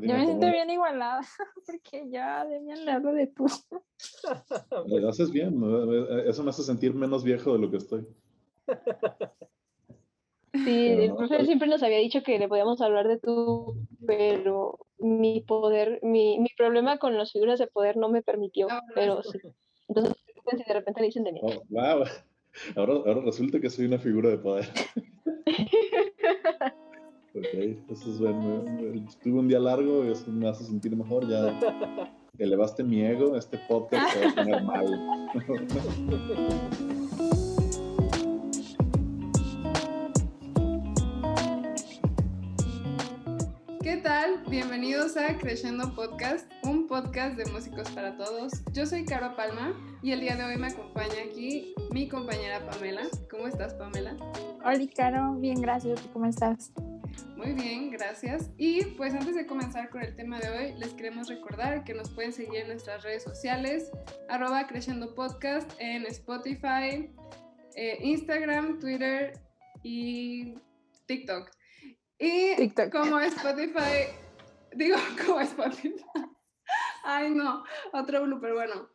Yo me siento bien igualada, porque ya Demian le hablo de tú. Lo haces bien, eso me hace sentir menos viejo de lo que estoy. Sí, el profesor siempre nos había dicho que le podíamos hablar de tú, pero mi poder, mi, mi problema con las figuras de poder no me permitió, ah, pero sí. Entonces, si de repente le dicen de mí. Oh, wow. Ahora, ahora resulta que soy una figura de poder. ok, eso es bueno. Tuve un día largo y eso me hace sentir mejor. Ya elevaste mi ego, este podcast se va a poner mal. Bienvenidos a Creciendo Podcast, un podcast de músicos para todos. Yo soy Caro Palma y el día de hoy me acompaña aquí mi compañera Pamela. ¿Cómo estás, Pamela? Hola, Caro. Bien, gracias. ¿Cómo estás? Muy bien, gracias. Y pues antes de comenzar con el tema de hoy, les queremos recordar que nos pueden seguir en nuestras redes sociales, arroba Creciendo Podcast en Spotify, eh, Instagram, Twitter y TikTok. Y TikTok. como Spotify Digo, como Spotify. Ay, no, otro blooper, bueno.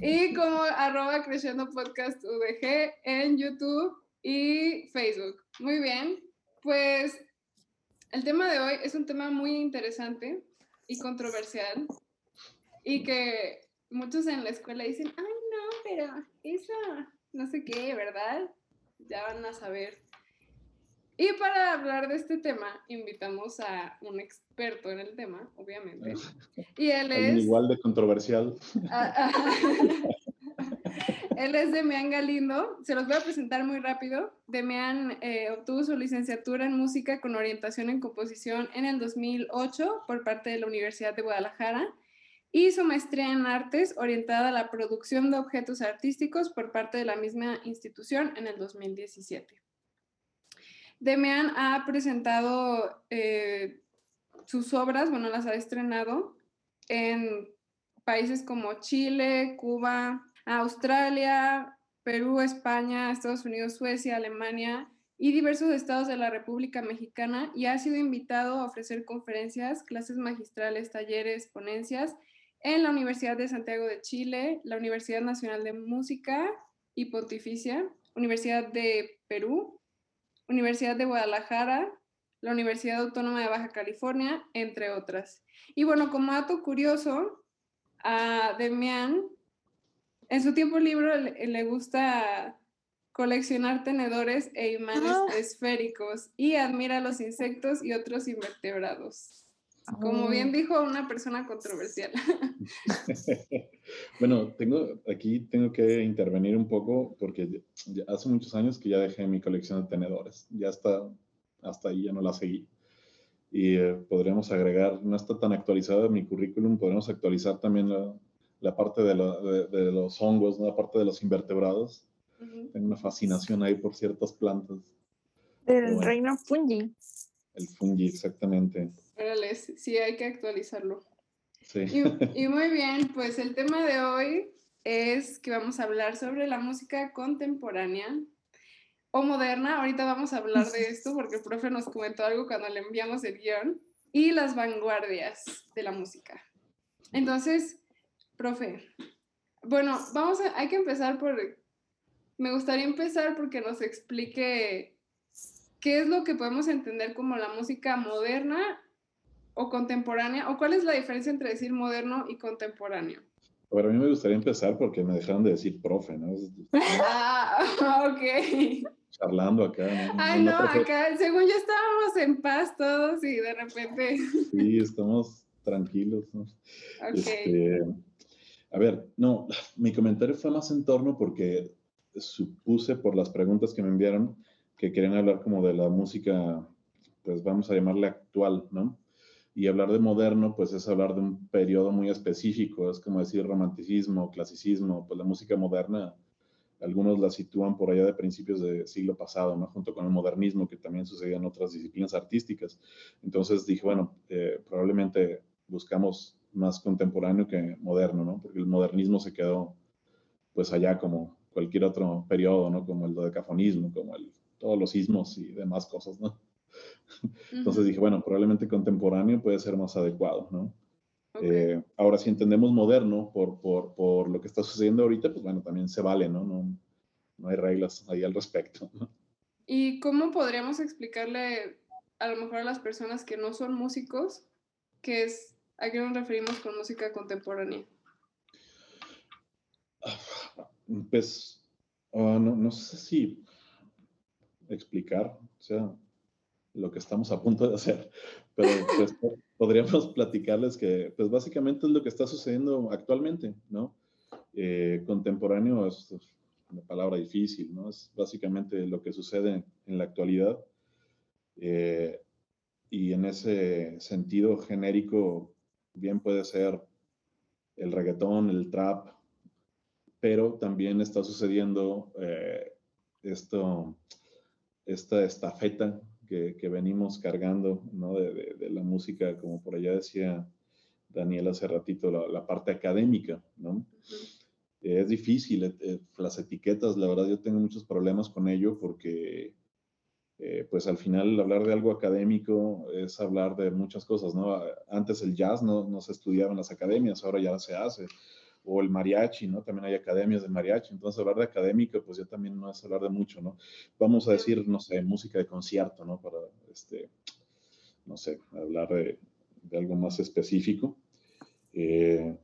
Y como arroba creciendo podcast VG en YouTube y Facebook. Muy bien, pues el tema de hoy es un tema muy interesante y controversial y que muchos en la escuela dicen, ay no, pero eso no sé qué, ¿verdad? Ya van a saber. Y para hablar de este tema, invitamos a un experto en el tema, obviamente. Y él es... Igual de controversial. Ah, ah. Él es Demian Galindo. Se los voy a presentar muy rápido. Demian eh, obtuvo su licenciatura en música con orientación en composición en el 2008 por parte de la Universidad de Guadalajara y su maestría en artes orientada a la producción de objetos artísticos por parte de la misma institución en el 2017. Demian ha presentado eh, sus obras, bueno, las ha estrenado en países como Chile, Cuba, Australia, Perú, España, Estados Unidos, Suecia, Alemania y diversos estados de la República Mexicana y ha sido invitado a ofrecer conferencias, clases magistrales, talleres, ponencias en la Universidad de Santiago de Chile, la Universidad Nacional de Música y Pontificia, Universidad de Perú, Universidad de Guadalajara, la Universidad Autónoma de Baja California, entre otras. Y bueno, como dato curioso, a Demian, en su tiempo libre le, gusta coleccionar tenedores e imanes ah. esféricos y admira los insectos y otros invertebrados. Como bien oh. dijo una persona controversial. bueno, tengo aquí tengo que intervenir un poco porque hace muchos años que ya dejé mi colección de tenedores. Ya está hasta ahí ya no la seguí. Y eh, podríamos agregar, no está tan actualizada mi currículum, podríamos actualizar también la, la parte de, de, los hongos, ¿no? la parte de los invertebrados. Tengo una fascinación ahí por ciertas plantas. El reino fungi. El fungi, exactamente. sí, hay que actualizarlo. Sí. Y, y, muy bien, pues el tema de hoy es que vamos a hablar sobre la música contemporánea o moderna. Ahorita vamos a hablar de esto porque el profe nos comentó algo cuando le enviamos el guion. Y las vanguardias de la música. Entonces, profe, bueno, vamos a, hay que empezar por, me gustaría empezar porque nos explique qué es lo que podemos entender como la música moderna o contemporánea, o cuál es la diferencia entre decir moderno y contemporáneo. Bueno, a mí me gustaría empezar porque me dejaron de decir profe, ¿no? ah, ok charlando acá. Ay, no, acá, según yo estábamos en paz todos y de repente. Sí, estamos tranquilos. ¿no? Este, a ver, no, mi comentario fue más en torno porque supuse por las preguntas que me enviaron que querían hablar como de la música, pues vamos a llamarle actual, ¿no? Y hablar de moderno, pues es hablar de un periodo muy específico, es como decir romanticismo, clasicismo, pues la música moderna algunos la sitúan por allá de principios del siglo pasado, ¿no? junto con el modernismo que también sucedía en otras disciplinas artísticas. Entonces dije, bueno, eh, probablemente buscamos más contemporáneo que moderno, ¿no? porque el modernismo se quedó pues allá como cualquier otro periodo, ¿no? como el dodecafonismo, como el, todos los ismos y demás cosas. ¿no? Entonces dije, bueno, probablemente contemporáneo puede ser más adecuado, ¿no? Eh, ahora, si entendemos moderno por, por, por, lo que está sucediendo ahorita, pues bueno, también se vale, ¿no? No, no hay reglas ahí al respecto. ¿no? ¿Y cómo podríamos explicarle a lo mejor a las personas que no son músicos qué es, a qué nos referimos con música contemporánea? Pues, ah, no, no sé si explicar, lo que estamos a punto de hacer, pero pues podríamos platicarles que, pues básicamente es lo que está sucediendo actualmente, ¿no? Eh, contemporáneo es una palabra difícil, ¿no? Es básicamente lo que sucede en la actualidad. Eh, y en ese sentido genérico, bien puede ser el reggaetón, el trap, pero también está sucediendo eh, esto, esta estafeta que, venimos cargando ¿no? de, de, la música, como por allá decía Daniel hace ratito, la, parte académica, ¿no? Es difícil, eh, eh, las etiquetas, la verdad yo tengo muchos problemas con ello porque eh, pues al final hablar de algo académico es hablar de muchas cosas, ¿no? Antes el jazz no, no se estudiaba en las academias, ahora ya se hace o el mariachi, ¿no? También hay academias de mariachi, entonces hablar de académico, pues ya también no es hablar de mucho, ¿no? Vamos a decir, no sé, música de concierto, ¿no? Para, este, no sé, hablar de, algo más específico. Eh,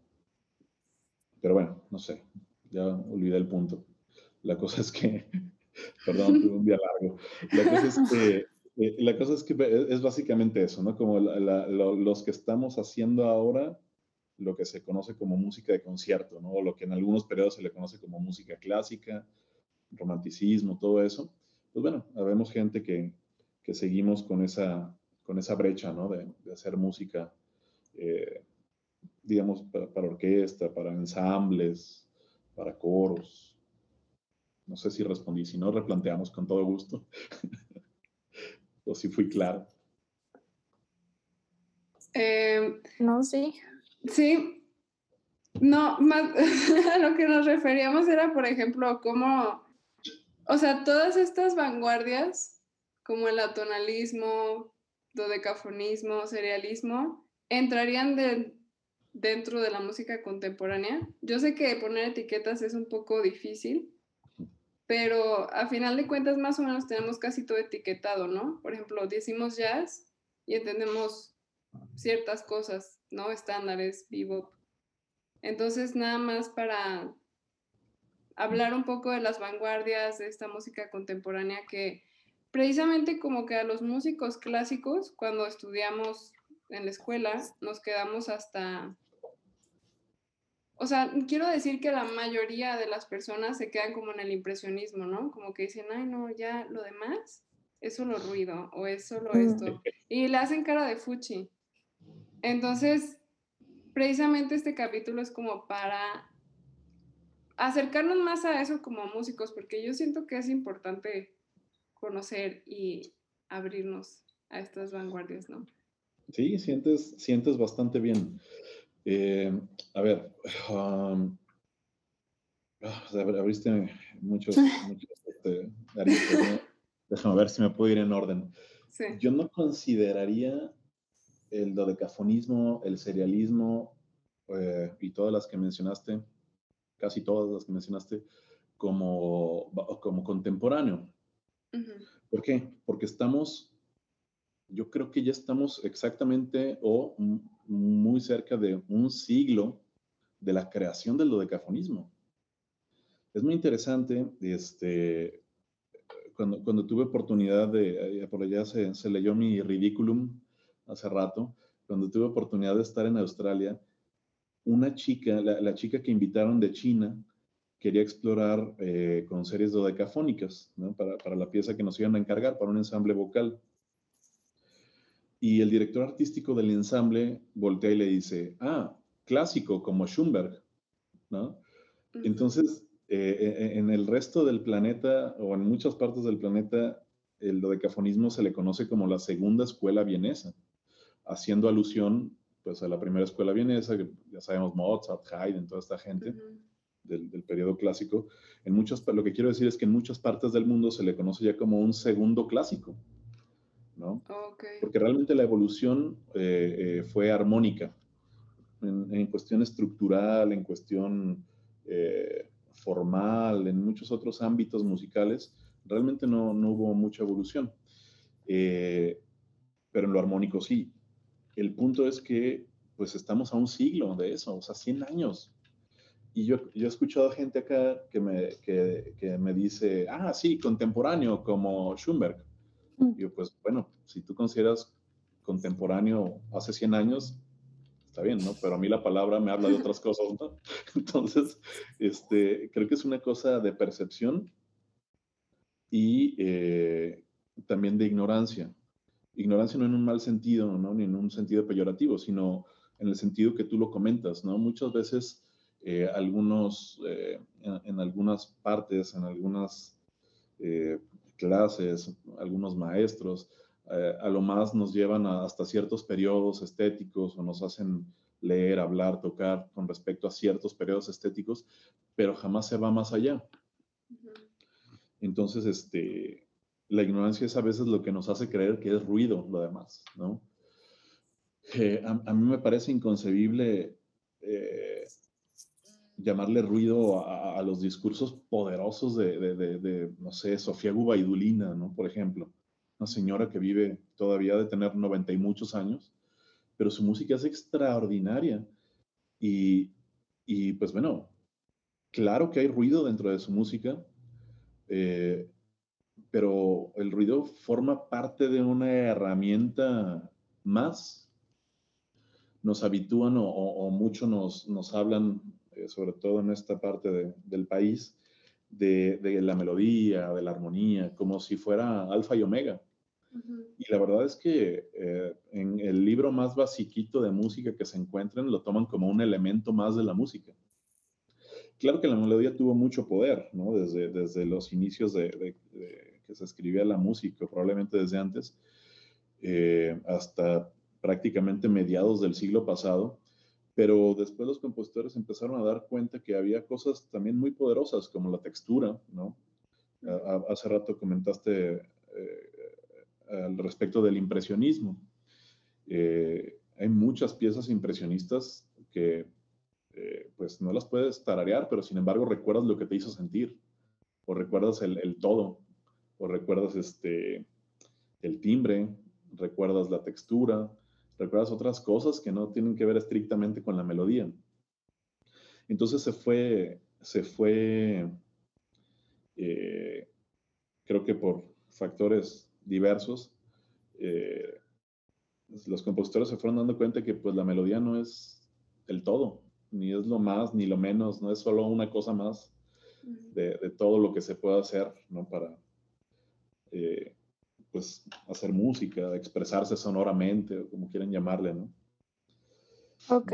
pero bueno, no sé, ya olvidé el punto. La cosa es que, perdón, tuve un día largo. La cosa es que, eh, la cosa es, que es básicamente eso, ¿no? Como los que estamos haciendo ahora lo que se conoce como música de concierto, ¿no? O lo que en algunos periodos se le conoce como música clásica, romanticismo, todo eso. Pues bueno, habemos gente que, que seguimos con esa, con esa brecha, ¿no? De, de hacer música, eh, digamos, para, para, orquesta, para ensambles, para coros. No sé si respondí, si no, replanteamos con todo gusto. o si fui claro. Eh, no, sí. Sí, no, más a lo que nos referíamos era, por ejemplo, cómo, o sea, todas estas vanguardias, como el atonalismo, dodecafonismo, serialismo, entrarían de, dentro de la música contemporánea. Yo sé que poner etiquetas es un poco difícil, pero a final de cuentas más o menos tenemos casi todo etiquetado, ¿no? Por ejemplo, decimos jazz y entendemos ciertas cosas ¿no? Estándares, bebop. Entonces, nada más para hablar un poco de las vanguardias de esta música contemporánea que precisamente como que a los músicos clásicos, cuando estudiamos en la escuela, nos quedamos hasta... O sea, quiero decir que la mayoría de las personas se quedan como en el impresionismo, ¿no? Como que dicen, ay, no, ya lo demás es solo ruido o es solo esto. Y le hacen cara de fuchi. Entonces, precisamente este capítulo es como para acercarnos más a eso como músicos, porque yo siento que es importante conocer y abrirnos a estas vanguardias, ¿no? Sí, sientes, sientes bastante bien. Eh, a ver, um, ah, abriste muchos, muchos este, Déjame ver si me puedo ir en orden. Sí. Yo no consideraría el dodecafonismo, el serialismo eh, y todas las que mencionaste, casi todas las que mencionaste, como, como contemporáneo. ¿Por qué? Porque estamos, yo creo que ya estamos exactamente o muy cerca de un siglo de la creación del dodecafonismo. Es muy interesante, este, cuando, cuando tuve oportunidad de, por allá se, se leyó mi Ridiculum hace rato, cuando tuve oportunidad de estar en Australia, una chica, la, chica que invitaron de China, quería explorar eh, con series dodecafónicas ¿no? para, para, la pieza que nos iban a encargar, para un ensamble vocal. Y el director artístico del ensamble voltea y le dice, ah, clásico como Schumberg, ¿no? Entonces, eh, eh, en el resto del planeta o en muchas partes del planeta, el dodecafonismo se le conoce como la segunda escuela vienesa haciendo alusión pues a la primera escuela vienesa, que ya sabemos Mozart, Haydn, toda esta gente del, del, periodo clásico. En muchos, lo que quiero decir es que en muchas partes del mundo se le conoce ya como un segundo clásico. ¿No? Porque realmente la evolución fue armónica en, cuestión estructural, en cuestión formal, en muchos otros ámbitos musicales, realmente no, no hubo mucha evolución. pero en lo armónico sí. El punto es que pues estamos a un siglo de eso, o sea, 100 años. Y yo, yo he escuchado gente acá que me, que, que me dice, ah, sí, contemporáneo, como Schumberg. Yo, pues bueno, si tú consideras contemporáneo hace 100 años, está bien, ¿no? Pero a mí la palabra me habla de otras cosas, ¿no? Entonces, este, creo que es una cosa de percepción y eh, también de ignorancia. Ignorancia no en un mal sentido, ¿no? Ni en un sentido peyorativo, sino en el sentido que tú lo comentas, ¿no? Muchas veces eh, algunos, eh, en, algunas partes, en algunas eh, clases, algunos maestros, a lo más nos llevan hasta ciertos periodos estéticos o nos hacen leer, hablar, tocar con respecto a ciertos periodos estéticos, pero jamás se va más allá. Entonces, este, la ignorancia es a veces lo que nos hace creer que es ruido lo demás, ¿no? a, mí me parece inconcebible eh, llamarle ruido a, los discursos poderosos de, no sé, Sofía Gubaidulina, ¿no? Por ejemplo, una señora que vive todavía de tener 90 y muchos años, pero su música es extraordinaria. Y, y pues bueno, claro que hay ruido dentro de su música, eh, pero el ruido forma parte de una herramienta más nos habitúan o, mucho nos, nos hablan, eh, sobre todo en esta parte del país, de, la melodía, de la armonía, como si fuera alfa y omega. Y la verdad es que eh, en el libro más basiquito de música que se encuentren lo toman como un elemento más de la música. Claro que la melodía tuvo mucho poder, ¿no? Desde, desde los inicios de, que se escribía la música, probablemente desde antes, eh, hasta prácticamente mediados del siglo pasado, pero después los compositores empezaron a dar cuenta que había cosas también muy poderosas como la textura, ¿no? hace rato comentaste eh, al respecto del impresionismo. Eh, hay muchas piezas impresionistas que eh, pues no las puedes tararear, pero sin embargo recuerdas lo que te hizo sentir, o recuerdas el, el todo, o recuerdas este, el timbre, recuerdas la textura, recuerdas otras cosas que no tienen que ver estrictamente con la melodía. Entonces se fue, se fue, eh, creo que por factores diversos, eh, los compositores se fueron dando cuenta que pues la melodía no es el todo, ni es lo más, ni lo menos, no es solo una cosa más de, todo lo que se puede hacer, ¿no? Para, eh, pues, hacer música, expresarse sonoramente, o como quieren llamarle, ¿no? Ok.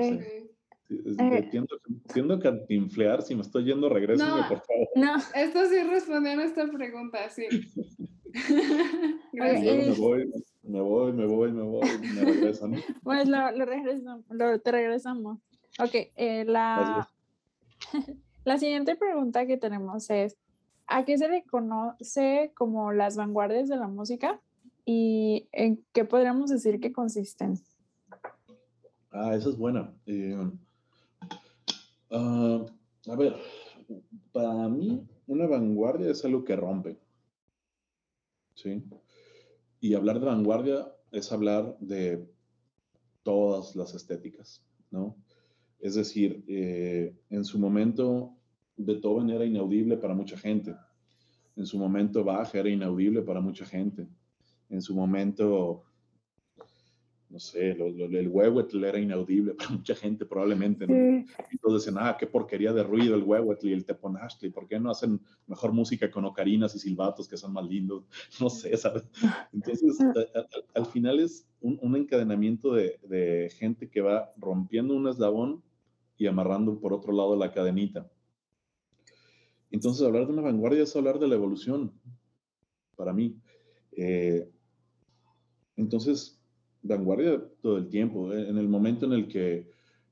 Entiendo, que cantinflear, si me estoy yendo, regrésame, no, por favor. No, esto sí respondiendo a esta pregunta, sí. me voy, me voy, me voy, me voy, me regresan. Pues lo, lo regresamos, lo, te regresamos. Ok, eh, la, la siguiente pregunta que tenemos es, ¿A qué se le conoce como las vanguardias de la música y en qué podríamos decir que consisten? Ah, esa es buena. Eh, ah, a ver, para mí una vanguardia es algo que rompe. ¿Sí? Y hablar de vanguardia es hablar de todas las estéticas, ¿no? Es decir, eh, en su momento Beethoven era inaudible para mucha gente. En su momento Bach era inaudible para mucha gente. En su momento, no sé, el Wewetl era inaudible para mucha gente probablemente. Y todos decían, ah, qué porquería de ruido el Wewetl y el Teponashli. ¿Por qué no hacen mejor música con ocarinas y silbatos que son más lindos? No sé, ¿sabes? Entonces, al final es un, encadenamiento de, de gente que va rompiendo un eslabón y amarrando por otro lado la cadenita. Entonces, hablar de una vanguardia es hablar de la evolución, para mí. Eh, entonces, vanguardia todo el tiempo. ¿eh? En el momento en el que,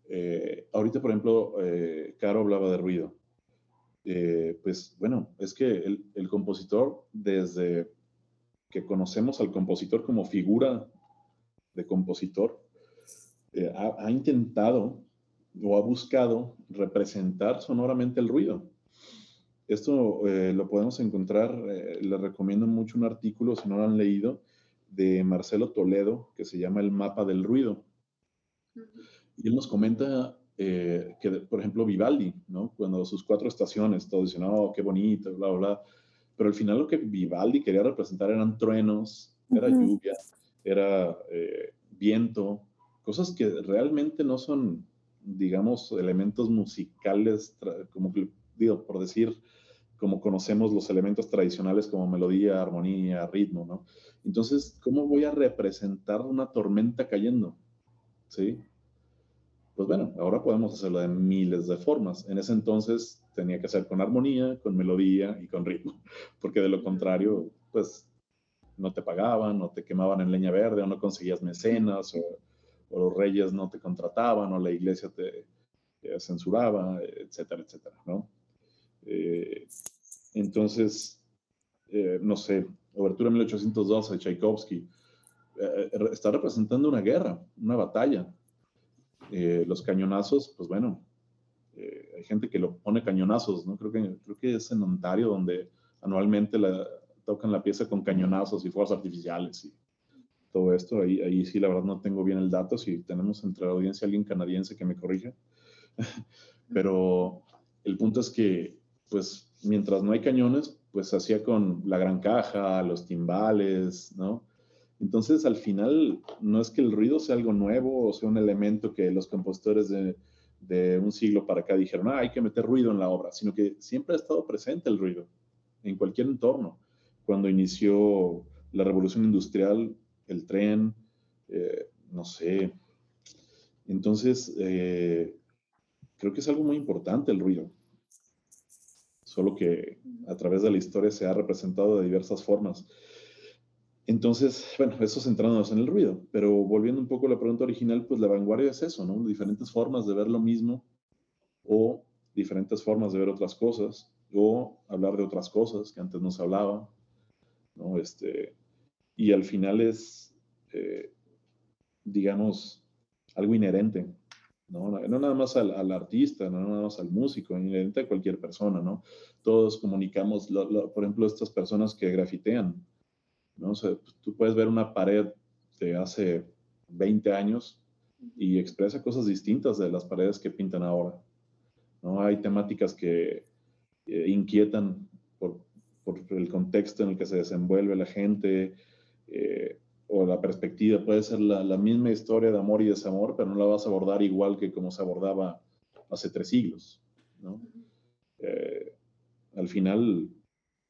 eh, ahorita, por ejemplo, Caro hablaba de ruido. pues bueno, es que el, compositor, desde que conocemos al compositor como figura de compositor, eh, ha, intentado o ha buscado representar sonoramente el ruido. Esto eh, lo podemos encontrar, eh, les recomiendo mucho un artículo, si no lo han leído, de Marcelo Toledo, que se llama El mapa del ruido. Y él nos comenta que, por ejemplo, Vivaldi, ¿no? Cuando sus cuatro estaciones, todos dicen, oh, qué bonito, bla, bla, bla. Pero al final lo que Vivaldi quería representar eran truenos, era lluvia, era viento, cosas que realmente no son, digamos, elementos musicales, como digo, por decir, como conocemos los elementos tradicionales como melodía, armonía, ritmo, ¿no? Entonces, ¿cómo voy a representar una tormenta cayendo? ¿Sí? Pues bueno, ahora podemos hacerlo de miles de formas. En ese entonces tenía que ser con armonía, con melodía y con ritmo, porque de lo contrario, pues no te pagaban, o te quemaban en leña verde, o no conseguías mecenas, o, los reyes no te contrataban, o la iglesia te, censuraba, etcétera, etcétera, ¿no? Eh, entonces, eh, no sé, Obertura 1812, Tchaikovsky, eh, está representando una guerra, una batalla. los cañonazos, pues bueno, hay gente que lo pone cañonazos, ¿no? Creo que, creo que es en Ontario donde anualmente la, tocan la pieza con cañonazos y fuerzas artificiales y todo esto. Ahí, ahí sí, la verdad, no tengo bien el dato. Si tenemos entre la audiencia alguien canadiense que me corrija. Pero el punto es que, pues, mientras no hay cañones, pues hacía con la gran caja, los timbales, ¿no? Entonces, al final, no es que el ruido sea algo nuevo o sea un elemento que los compositores de, de un siglo para acá dijeron, ah, hay que meter ruido en la obra, sino que siempre ha estado presente el ruido en cualquier entorno cuando inició la revolución industrial, el tren, eh, no sé. Entonces, eh, creo que es algo muy importante el ruido. Solo que a través de la historia se ha representado de diversas formas. Entonces, bueno, eso centrándonos en el ruido, pero volviendo un poco a la pregunta original, pues la vanguardia es eso, ¿no? Diferentes formas de ver lo mismo o diferentes formas de ver otras cosas o hablar de otras cosas que antes no se hablaba, ¿no? Este, y al final es, eh, digamos, algo inherente, ¿no? No nada más al, artista, no nada más al músico, inherente a cualquier persona, ¿no? Todos comunicamos, por ejemplo, estas personas que grafitean, ¿no? tú puedes ver una pared de hace 20 años y expresa cosas distintas de las paredes que pintan ahora, ¿no? Hay temáticas que eh, inquietan por el contexto en el que se desenvuelve la gente eh, o la perspectiva. Puede ser la, misma historia de amor y desamor, pero no la vas a abordar igual que como se abordaba hace tres siglos. ¿no? Eh, al final,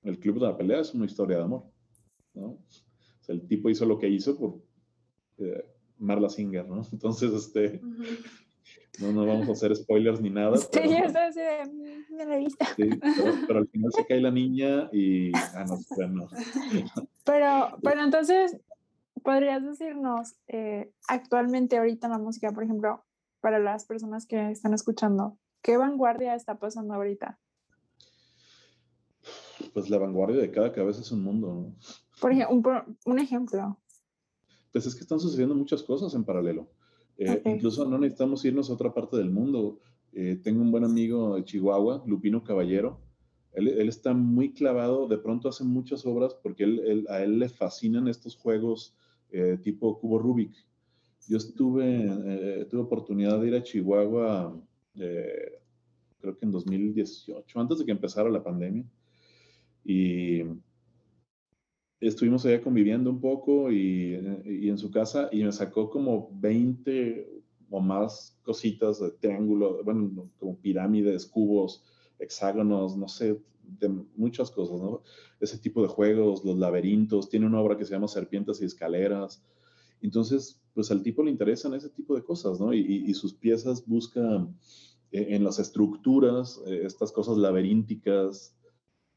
el Club de la Pelea es una historia de amor. ¿no? el tipo hizo lo que hizo por eh, Marla Singer, ¿no? Entonces, este, no, no vamos a hacer spoilers ni nada. Sí, pero, eso así de, la vista. Sí, pero, al final se cae la niña y. Ah, no, no. Pero, pero entonces, ¿podrías decirnos eh, actualmente, ahorita en la música, por ejemplo, para las personas que están escuchando, qué vanguardia está pasando ahorita? Pues la vanguardia de cada cabeza es un mundo, ¿no? Por ejemplo, un, un ejemplo. Pues es que están sucediendo muchas cosas en paralelo. Eh, incluso no necesitamos irnos a otra parte del mundo. Eh, tengo un buen amigo de Chihuahua, Lupino Caballero. Él, está muy clavado, de pronto hace muchas obras porque a él le fascinan estos juegos eh, tipo cubo Rubik. Yo estuve, tuve oportunidad de ir a Chihuahua, creo que en 2018, antes de que empezara la pandemia. Y estuvimos allá conviviendo un poco y, en su casa y me sacó como 20 o más cositas de triángulo, bueno, como pirámides, cubos, hexágonos, no sé, de muchas cosas, ¿no? Ese tipo de juegos, los laberintos, tiene una obra que se llama Serpientes y Escaleras. Entonces, pues al tipo le interesan ese tipo de cosas, ¿no? Y, sus piezas buscan eh, en las estructuras eh, estas cosas laberínticas,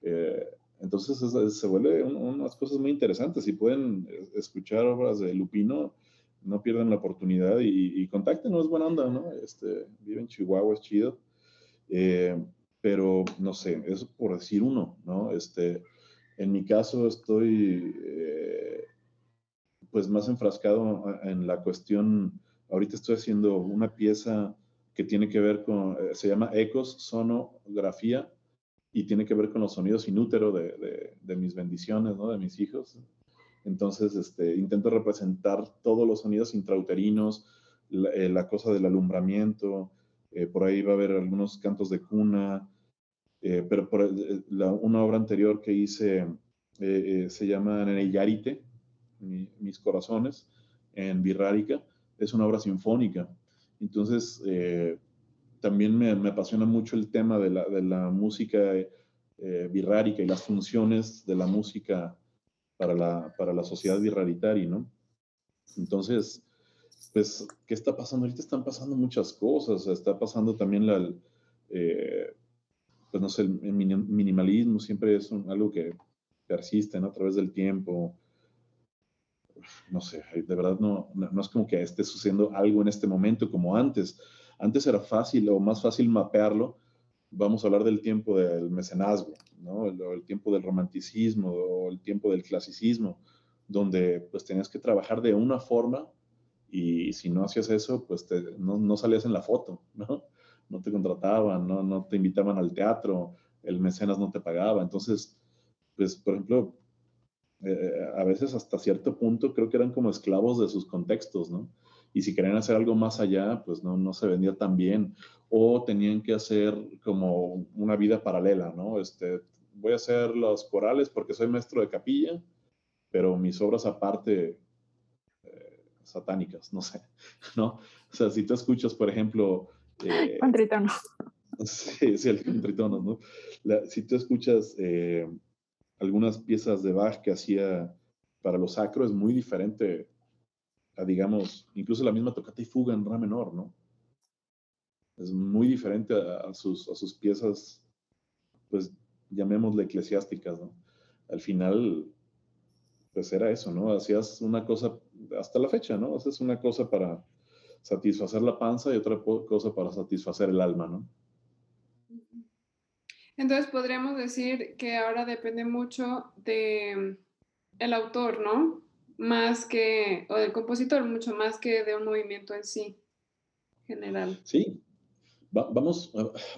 eh, entonces se vuelve unas cosas muy interesantes. Si pueden escuchar obras de Lupino, no pierdan la oportunidad y, y contáctenos, buena onda, ¿no? Este, vive en Chihuahua, es chido. Pero no sé, eso por decir uno, ¿no? Este, En mi caso estoy pues más enfrascado en la cuestión, ahorita estoy haciendo una pieza que tiene que ver con, se llama Ecos, Sonografía, y tiene que ver con los sonidos inúteros de, de, mis bendiciones, ¿no? De mis hijos. Entonces, este, intento representar todos los sonidos intrauterinos, la, eh, cosa del alumbramiento, eh, por ahí va a haber algunos cantos de cuna, eh, pero por una obra anterior que hice se llama Neneyarite, mis corazones, en Birrárica, es una obra sinfónica. Entonces, también me, me, apasiona mucho el tema de la, de la música eh, birrárica y las funciones de la música para la, para la sociedad birraritaria, ¿no? Entonces, pues, ¿qué está pasando? Ahorita están pasando muchas cosas, está pasando también la, eh, pues no sé, el minimalismo siempre es algo que persiste a través del tiempo. No sé, de verdad no, no es como que esté sucediendo algo en este momento como antes. Antes era fácil o más fácil mapearlo. Vamos a hablar del tiempo del mecenazgo, ¿no? el, tiempo del romanticismo o el tiempo del clasicismo, donde pues tenías que trabajar de una forma y si no hacías eso, pues no, no, salías en la foto, ¿no? No te contrataban, no, no te invitaban al teatro, el mecenas no te pagaba. Entonces, pues, por ejemplo, eh, a veces hasta cierto punto creo que eran como esclavos de sus contextos, ¿no? y si querían hacer algo más allá, pues no, no se vendía tan bien, o tenían que hacer como una vida paralela, ¿no? Este, voy a hacer los corales porque soy maestro de capilla, pero mis obras aparte, satánicas, no sé, ¿no? O sea, si tú escuchas, por ejemplo... Eh, contritono. Sí, sí, el contritono, ¿no? si tú escuchas eh, algunas piezas de Bach que hacía para los sacro, es muy diferente digamos, incluso la misma tocata y fuga en Ra menor, ¿no? Es muy diferente a, sus, a sus piezas, pues llamémosle eclesiásticas, ¿no? Al final, pues era eso, ¿no? Hacías una cosa, hasta la fecha, ¿no? Haces una cosa para satisfacer la panza y otra cosa para satisfacer el alma, ¿no? Entonces podríamos decir que ahora depende mucho de el autor, ¿no? más que, o del compositor, mucho más que de un movimiento en sí, general. Sí, vamos,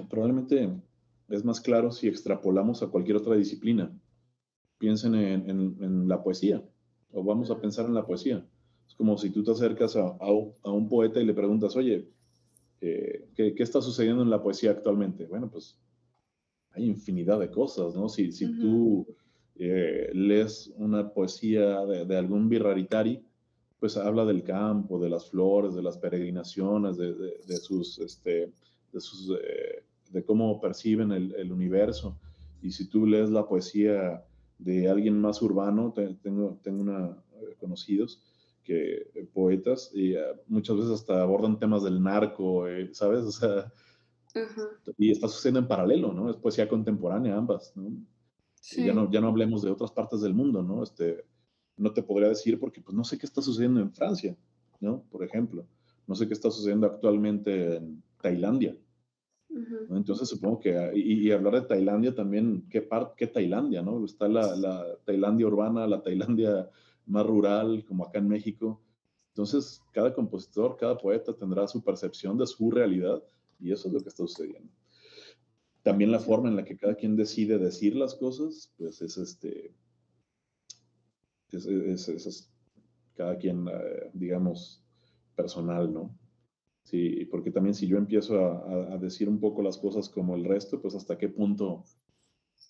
probablemente es más claro si extrapolamos a cualquier otra disciplina. Piensen en, la poesía, o vamos a pensar en la poesía. Es como si tú te acercas a, un poeta y le preguntas, oye, eh, ¿qué, está sucediendo en la poesía actualmente? Bueno, pues hay infinidad de cosas, ¿no? Si, si tú eh, lees una poesía de, algún birraritari, pues habla del campo, de las flores, de las peregrinaciones, de, sus, este, de, sus eh, de cómo perciben el, universo. Y si tú lees la poesía de alguien más urbano, tengo, tengo una, eh, conocidos que poetas y muchas veces hasta abordan temas del narco, ¿sabes? O sea, y está sucediendo en paralelo, ¿no? Es poesía contemporánea ambas, ¿no? Ya, no, ya no hablemos de otras partes del mundo, ¿no? Este, no te podría decir porque pues no sé qué está sucediendo en Francia, ¿no? Por ejemplo, no sé qué está sucediendo actualmente en Tailandia. Entonces supongo que, y, hablar de Tailandia también, ¿qué, parte qué Tailandia, no? Está la, la, Tailandia urbana, la Tailandia más rural, como acá en México. Entonces, cada compositor, cada poeta tendrá su percepción de su realidad y eso es lo que está sucediendo también la forma en la que cada quien decide decir las cosas, pues es este, es, es, cada quien, eh, digamos, personal, ¿no? Sí, porque también si yo empiezo a, a, decir un poco las cosas como el resto, pues hasta qué punto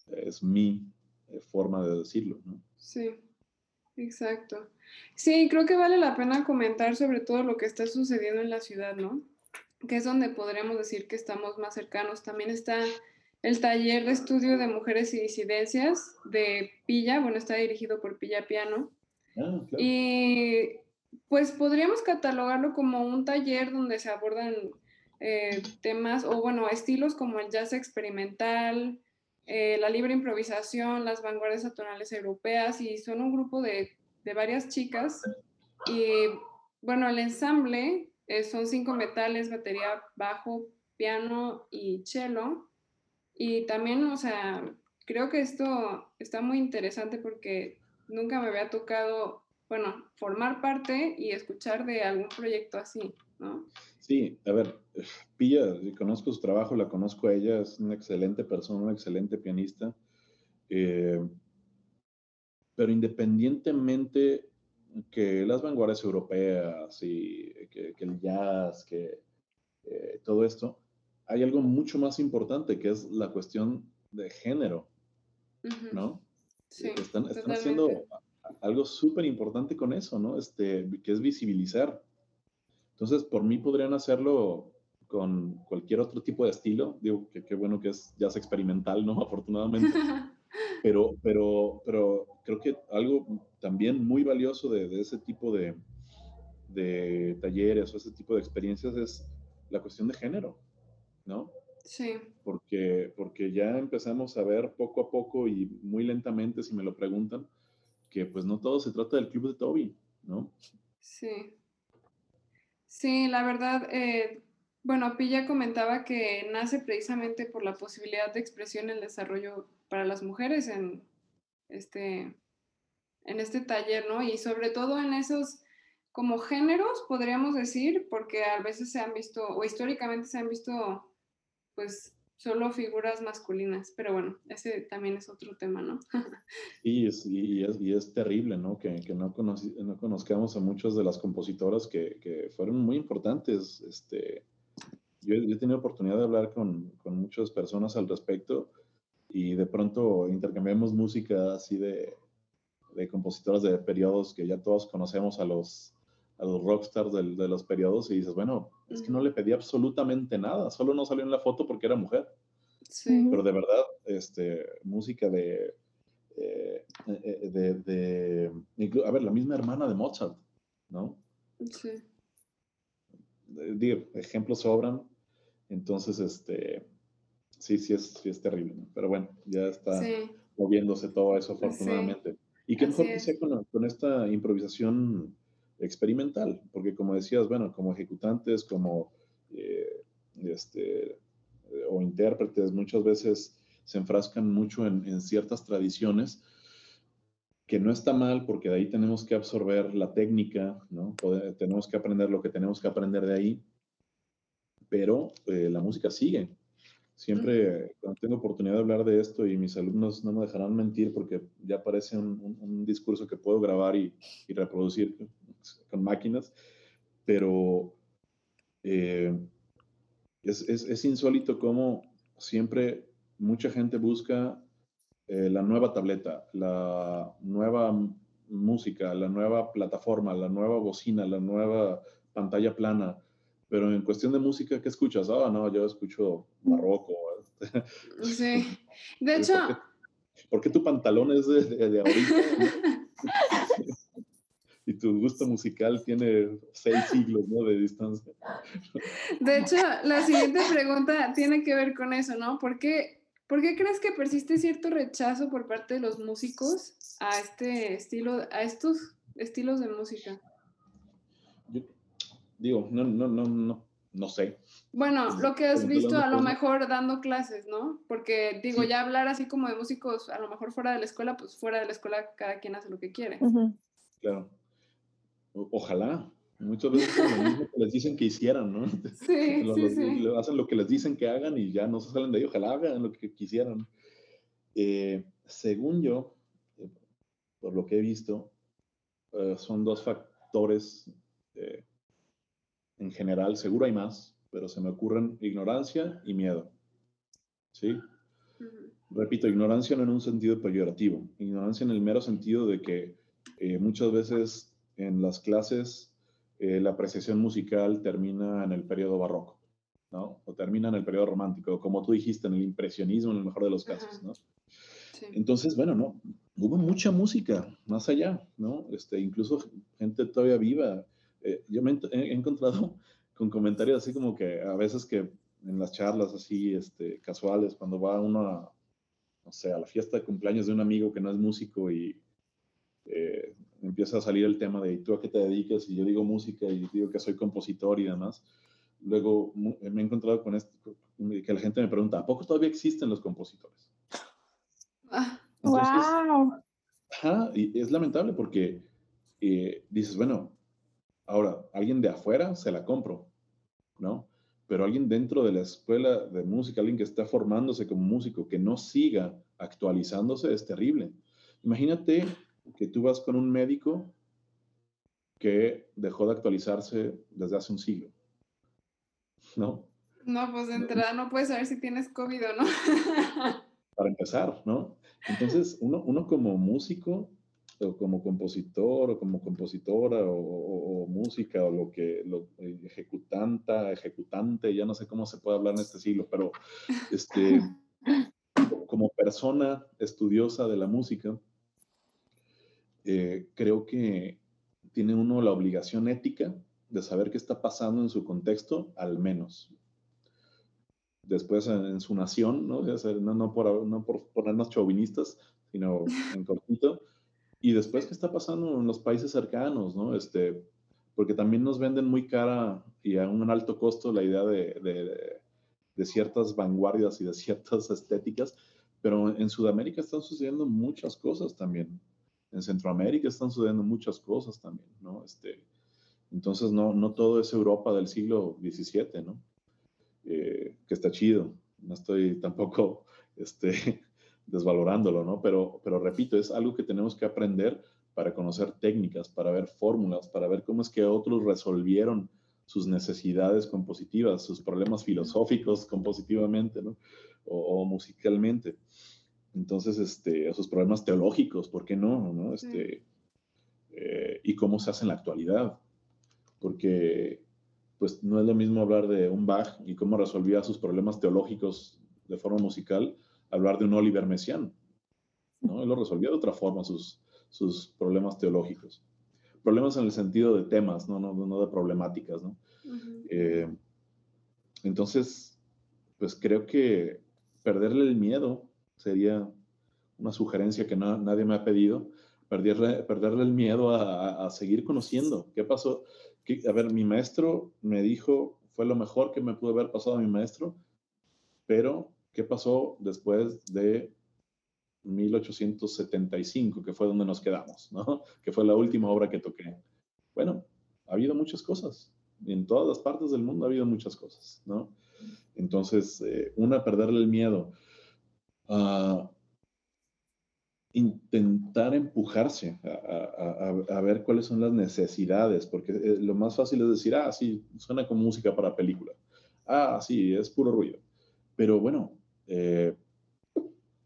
es mi eh, forma de decirlo, ¿no? Sí, exacto. Sí, creo que vale la pena comentar sobre todo lo que está sucediendo en la ciudad, ¿no? que es donde podríamos decir que estamos más cercanos. También está el taller de estudio de mujeres y disidencias de Pilla, bueno, está dirigido por Pilla Piano. Ah, y pues podríamos catalogarlo como un taller donde se abordan eh, temas o bueno, estilos como el jazz experimental, eh, la libre improvisación, las vanguardias atonales europeas y son un grupo de, de varias chicas. Y bueno, el ensamble eh, son cinco metales, batería, bajo, piano y cello. Y también, o sea, creo que esto está muy interesante porque nunca me había tocado, bueno, formar parte y escuchar de algún proyecto así, ¿no? Sí, a ver, Pilla, conozco su trabajo, la conozco a ella, es una excelente persona, una excelente pianista. Eh, pero independientemente que las vanguardias europeas y que, el jazz, que eh, todo esto, hay algo mucho más importante que es la cuestión de género, ¿no? Sí, están, están haciendo algo súper importante con eso, ¿no? Este, que es visibilizar. Entonces, por mí podrían hacerlo con cualquier otro tipo de estilo. Digo, que qué bueno que es jazz experimental, ¿no? Afortunadamente. Pero, pero, pero creo que algo también muy valioso de, ese tipo de, de, talleres o ese tipo de experiencias es la cuestión de género, ¿no? Sí. Porque, porque ya empezamos a ver poco a poco y muy lentamente, si me lo preguntan, que pues no todo se trata del club de Toby, ¿no? Sí. Sí, la verdad, eh, bueno, Pilla comentaba que nace precisamente por la posibilidad de expresión en el desarrollo para las mujeres en este, en este taller, ¿no? Y sobre todo en esos como géneros, podríamos decir, porque a veces se han visto, o históricamente se han visto, pues, solo figuras masculinas, pero bueno, ese también es otro tema, ¿no? y, es, y, es, y es terrible, ¿no? Que, que no, no, conozcamos a muchas de las compositoras que, que fueron muy importantes, este, yo, he tenido oportunidad de hablar con, con, muchas personas al respecto y de pronto intercambiamos música así de, de compositores de periodos que ya todos conocemos a los, a los rockstars de, de los periodos y dices, bueno, es que no le pedí absolutamente nada, solo no salió en la foto porque era mujer. Sí. Pero de verdad, este, música de, eh, eh, de, de, a ver, la misma hermana de Mozart, ¿no? Sí. Digo, ejemplos sobran, entonces, este, sí, sí es, sí es terrible, pero bueno, ya está moviéndose todo eso afortunadamente. Y qué mejor que sea con, esta improvisación experimental, porque como decías, bueno, como ejecutantes, como eh, este, o intérpretes, muchas veces se enfrascan mucho en, en, ciertas tradiciones, que no está mal porque de ahí tenemos que absorber la técnica, ¿no? tenemos que aprender lo que tenemos que aprender de ahí, pero eh, la música sigue. Siempre cuando tengo oportunidad de hablar de esto y mis alumnos no me dejarán mentir porque ya parece un, discurso que puedo grabar y, reproducir con máquinas, pero eh, es, es, insólito cómo siempre mucha gente busca eh, la nueva tableta, la nueva música, la nueva plataforma, la nueva bocina, la nueva pantalla plana, pero en cuestión de música, ¿qué escuchas? Ah, no, yo escucho barroco. Sí. De hecho... ¿Por qué, tu pantalón es de, ahorita? tu gusto musical tiene seis siglos ¿no? de distancia. De hecho, la siguiente pregunta tiene que ver con eso, ¿no? ¿Por qué, ¿Por qué crees que persiste cierto rechazo por parte de los músicos a este estilo, a estos estilos de música? Digo, no, no, no, no, no sé. Bueno, lo que has visto a lo mejor dando clases, ¿no? Porque digo, ya hablar así como de músicos, a lo mejor fuera de la escuela, pues fuera de la escuela cada quien hace lo que quiere. Claro. Ojalá. Muchas veces lo mismo que les dicen que hicieran, ¿no? Sí, sí, sí. Hacen lo que les dicen que hagan y ya no se salen de ahí. Ojalá hagan lo que quisieran. Eh, según yo, eh, por lo que he visto, eh, son dos factores en general, seguro hay más, pero se me ocurren ignorancia y miedo. ¿Sí? Repito, ignorancia no en un sentido peyorativo, ignorancia en el mero sentido de que eh, muchas veces en las clases eh, la apreciación musical termina en el periodo barroco, ¿no? O termina en el periodo romántico, como tú dijiste, en el impresionismo en el mejor de los casos, ¿no? Entonces, bueno, no, hubo mucha música más allá, ¿no? Este, incluso gente todavía viva eh, yo me he encontrado con comentarios así como que a veces que en las charlas así este, casuales, cuando va uno a, no sé, a la fiesta de cumpleaños de un amigo que no es músico y eh, empieza a salir el tema de ¿tú a qué te dedicas? Y yo digo música y digo que soy compositor y demás. Luego me he encontrado con esto, que la gente me pregunta, ¿a poco todavía existen los compositores? ¡Wow! Ajá, y es lamentable porque eh, dices, bueno, ahora, alguien de afuera se la compro, ¿no? Pero alguien dentro de la escuela de música, alguien que está formándose como músico, que no siga actualizándose, es terrible. Imagínate que tú vas con un médico que dejó de actualizarse desde hace un siglo, ¿no? No, pues de entrada no puedes saber si tienes COVID o no. Para empezar, ¿no? Entonces, uno, uno como músico o como compositor o como compositora o, música o lo que, lo, ejecutanta, ejecutante, ya no sé cómo se puede hablar en este siglo, pero este, como persona estudiosa de la música, eh, creo que tiene uno la obligación ética de saber qué está pasando en su contexto, al menos. Después en, su nación, ¿no? No, no, por, no por ponernos chauvinistas, sino en cortito. Y después qué está pasando en los países cercanos, ¿no? Este, porque también nos venden muy cara y a un alto costo la idea de, de, de ciertas vanguardias y de ciertas estéticas, pero en Sudamérica están sucediendo muchas cosas también en Centroamérica están sucediendo muchas cosas también, ¿no? Este, entonces, no, no todo es Europa del siglo XVII, ¿no? Eh, que está chido. No estoy tampoco este, desvalorándolo, ¿no? Pero, pero repito, es algo que tenemos que aprender para conocer técnicas, para ver fórmulas, para ver cómo es que otros resolvieron sus necesidades compositivas, sus problemas filosóficos compositivamente, ¿no? o, o musicalmente. Entonces, este, esos problemas teológicos, ¿por qué no? no? Este, eh, y cómo se hace en la actualidad. Porque, pues, no es lo mismo hablar de un Bach y cómo resolvía sus problemas teológicos de forma musical, hablar de un Oliver Messiaen. ¿no? Él lo resolvía de otra forma, sus, sus problemas teológicos. Problemas en el sentido de temas, no, no, no de problemáticas, ¿no? Eh, entonces, pues creo que perderle el miedo sería una sugerencia que nadie me ha pedido, perderle, perderle el miedo a, seguir conociendo. ¿Qué pasó? a ver, mi maestro me dijo, fue lo mejor que me pudo haber pasado a mi maestro, pero ¿qué pasó después de 1875, que fue donde nos quedamos, ¿no? Que fue la última obra que toqué. Bueno, ha habido muchas cosas. En todas las partes del mundo ha habido muchas cosas, ¿no? Entonces, eh, una, perderle el miedo intentar empujarse a, ver cuáles son las necesidades, porque eh, lo más fácil es decir, ah, sí, suena como música para película. Ah, sí, es puro ruido. Pero bueno, eh,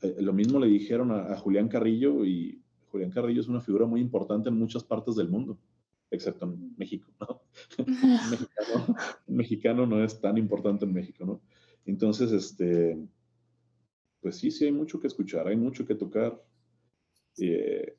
eh, lo mismo le dijeron a, Julián Carrillo y Julián Carrillo es una figura muy importante en muchas partes del mundo, excepto en México, ¿no? mexicano, mexicano no es tan importante en México, ¿no? Entonces, este, pues sí, sí hay mucho que escuchar, hay mucho que tocar. Eh,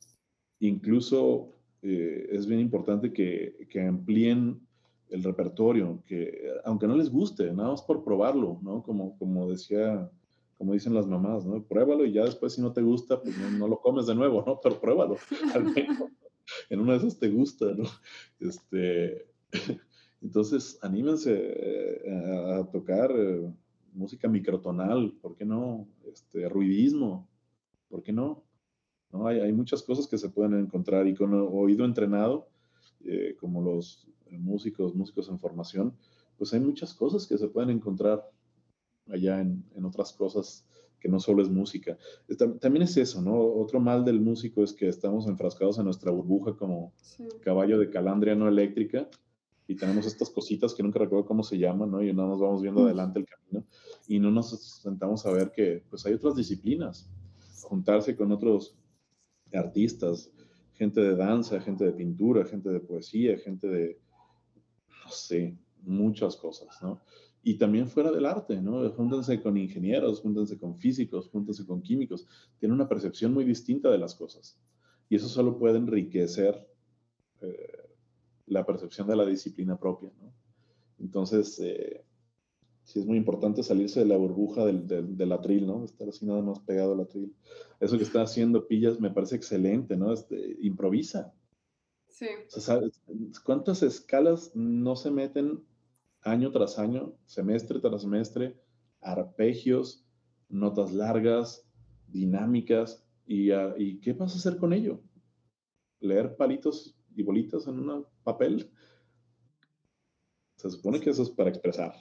incluso eh, es bien importante que, que, amplíen el repertorio, que aunque no les guste, nada más por probarlo, ¿no? Como, como decía, como dicen las mamás, ¿no? Pruébalo y ya después si no te gusta, pues no, lo comes de nuevo, ¿no? Pero pruébalo, al menos. En una de esas te gusta, ¿no? Este, entonces, anímense eh, a, tocar música microtonal, ¿por qué no? Este, ruidismo, ¿por qué no? ¿No? Hay, hay, muchas cosas que se pueden encontrar y con oído entrenado, eh, como los músicos, músicos en formación, pues hay muchas cosas que se pueden encontrar allá en, en otras cosas que no solo es música. También es eso, ¿no? Otro mal del músico es que estamos enfrascados en nuestra burbuja como caballo de calandria no eléctrica y tenemos estas cositas que nunca recuerdo cómo se llaman, ¿no? Y nada nos vamos viendo adelante el camino y no nos sentamos a ver que pues hay otras disciplinas, juntarse con otros artistas, gente de danza, gente de pintura, gente de poesía, gente de, no sé, muchas cosas, ¿no? Y también fuera del arte, ¿no? Júntense con ingenieros, júntense con físicos, júntense con químicos. Tienen una percepción muy distinta de las cosas. Y eso solo puede enriquecer eh, la percepción de la disciplina propia, ¿no? Entonces, eh, sí es muy importante salirse de la burbuja del, del, atril, ¿no? Estar así nada más pegado al atril. Eso que está haciendo Pillas me parece excelente, ¿no? Este, improvisa. Sí. ¿Cuántas escalas no se meten año tras año, semestre tras semestre, arpegios, notas largas, dinámicas. ¿Y, ¿Y qué vas a hacer con ello? ¿Leer palitos y bolitas en un papel? Se supone que eso es para expresar,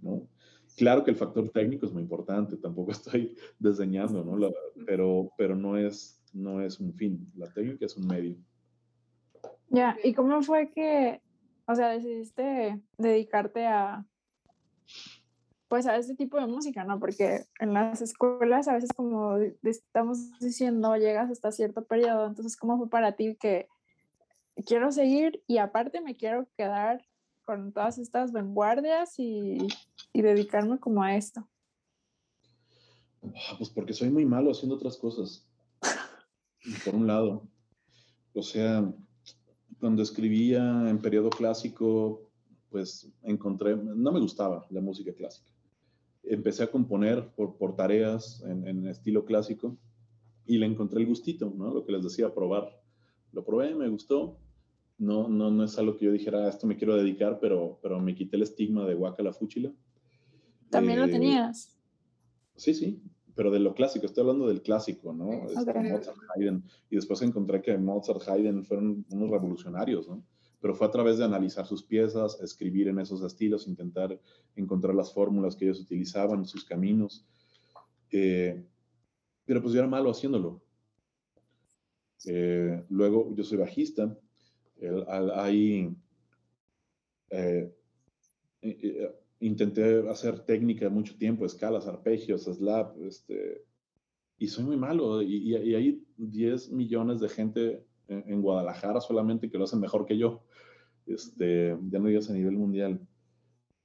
¿no? Claro que el factor técnico es muy importante, tampoco estoy desdeñando, ¿no? pero, pero no, es, no es un fin, la técnica es un medio. Ya, ¿y cómo fue que, o sea, decidiste dedicarte a, pues a este tipo de música, ¿no? Porque en las escuelas a veces como estamos diciendo, llegas hasta cierto periodo, entonces ¿cómo fue para ti que quiero seguir y aparte me quiero quedar con todas estas vanguardias y, y dedicarme como a esto? Ah, pues porque soy muy malo haciendo otras cosas. Por un lado. O sea, cuando escribía en periodo clásico, pues encontré, no me gustaba la música clásica. Empecé a componer por, por tareas en, en, estilo clásico y le encontré el gustito, ¿no? Lo que les decía, probar. Lo probé, me gustó. No, no, no es algo que yo dijera, a esto me quiero dedicar, pero, pero me quité el estigma de la Fúchila. ¿También lo eh, tenías? Sí, sí pero de lo clásico, estoy hablando del clásico, ¿no? Este, Mozart, Haydn, y después encontré que Mozart, Haydn fueron unos revolucionarios, ¿no? Pero fue a través de analizar sus piezas, escribir en esos estilos, intentar encontrar las fórmulas que ellos utilizaban, sus caminos. Eh, pero pues yo era malo haciéndolo. Eh, luego, yo soy bajista. Ahí eh, intenté hacer técnica mucho tiempo, escalas, arpegios, slap, este, y soy muy malo. Y, hay 10 millones de gente en, Guadalajara solamente que lo hacen mejor que yo. Este, ya no digas a nivel mundial.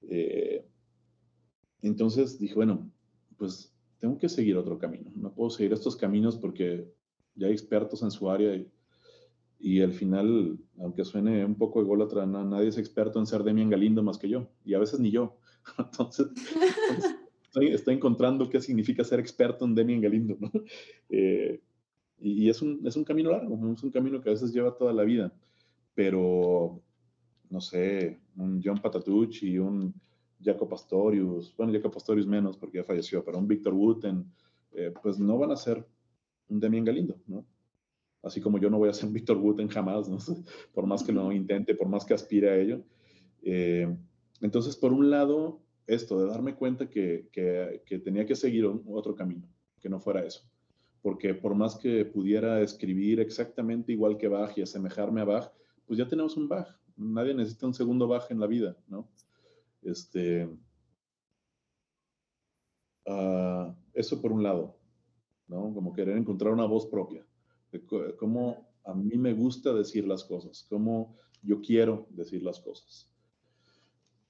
Eh, entonces dije, bueno, pues tengo que seguir otro camino. No puedo seguir estos caminos porque ya hay expertos en su área y, y al final, aunque suene un poco ególatra, nadie es experto en ser Demian Galindo más que yo, y a veces ni yo. Entonces, estoy, encontrando qué significa ser experto en Demian Galindo, ¿no? Eh, y, es, un, es un camino largo, es un camino que a veces lleva toda la vida, pero, no sé, un John Patatucci un Jaco Pastorius, bueno, Jaco Pastorius menos porque ya falleció, pero un Victor Wooten, eh, pues no van a ser un Demian Galindo, ¿no? Así como yo no voy a ser un Victor Wooten jamás, ¿no? por más que lo intente, por más que aspire a ello. Eh, entonces, por un lado, esto de darme cuenta que, que, tenía que seguir otro camino, que no fuera eso. Porque por más que pudiera escribir exactamente igual que Bach y asemejarme a Bach, pues ya tenemos un Bach. Nadie necesita un segundo Bach en la vida, ¿no? Este, uh, eso por un lado, ¿no? Como querer encontrar una voz propia. De cómo a mí me gusta decir las cosas, cómo yo quiero decir las cosas.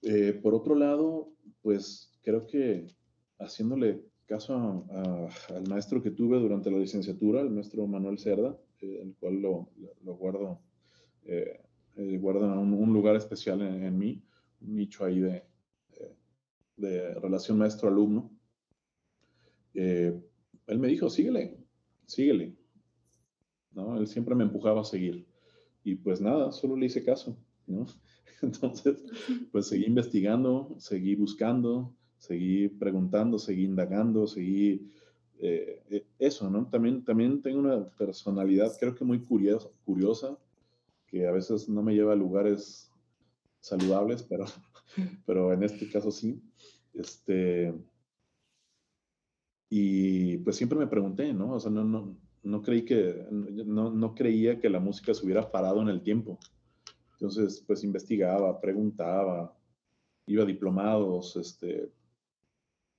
Eh, por otro lado, pues creo que haciéndole caso al maestro que tuve durante la licenciatura, el maestro Manuel Cerda, eh, el cual lo, guardo, eh, guarda un, lugar especial en, mí, un nicho ahí de, de relación maestro-alumno. él me dijo, síguele, síguele. ¿No? Él siempre me empujaba a seguir. Y pues nada, solo le hice caso. Entonces, pues seguí investigando, seguí buscando, seguí preguntando, seguí indagando, seguí eh, eh, eso, ¿no? También, también tengo una personalidad, creo que muy curiosa, que a veces no me lleva a lugares saludables, pero, pero en este caso sí. Este, y pues siempre me pregunté, ¿no? O sea, no, no creí que, no, no creía que la música se hubiera parado en el tiempo. Entonces, pues investigaba, preguntaba, iba a diplomados, este,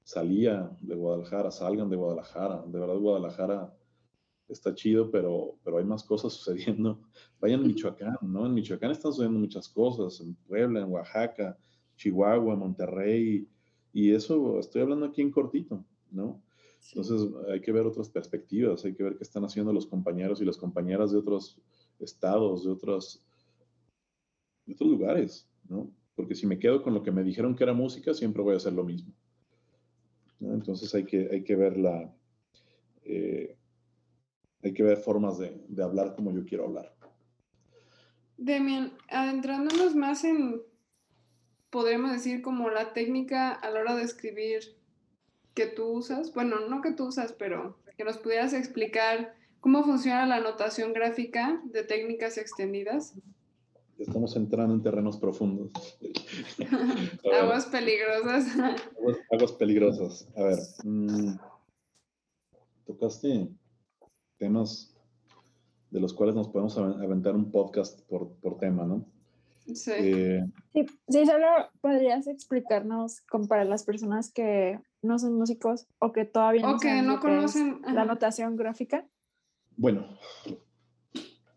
salía de Guadalajara, salgan de Guadalajara. De verdad, Guadalajara está chido, pero, pero hay más cosas sucediendo. Vayan a Michoacán, ¿no? En Michoacán están sucediendo muchas cosas, en Puebla, en Oaxaca, Chihuahua, Monterrey, y eso estoy hablando aquí en cortito, ¿no? Entonces hay que ver otras perspectivas, hay que ver qué están haciendo los compañeros y las compañeras de otros estados, de otros de otros lugares, ¿no? Porque si me quedo con lo que me dijeron que era música, siempre voy a hacer lo mismo. Entonces hay que, hay que ver la, eh, hay que ver formas de, de, hablar como yo quiero hablar. Demian, adentrándonos más en, podríamos decir, como la técnica a la hora de escribir, que tú usas, bueno, no que tú usas, pero que nos pudieras explicar cómo funciona la notación gráfica de técnicas extendidas. Estamos entrando en terrenos profundos. aguas peligrosas. Aguas, peligrosas. A ver, mm, tocaste temas de los cuales nos podemos aventar un podcast por, por tema, ¿no? Sí. Eh, sí. solo podrías explicarnos como para las personas que no son músicos o que todavía no, no conocen la notación gráfica. Bueno,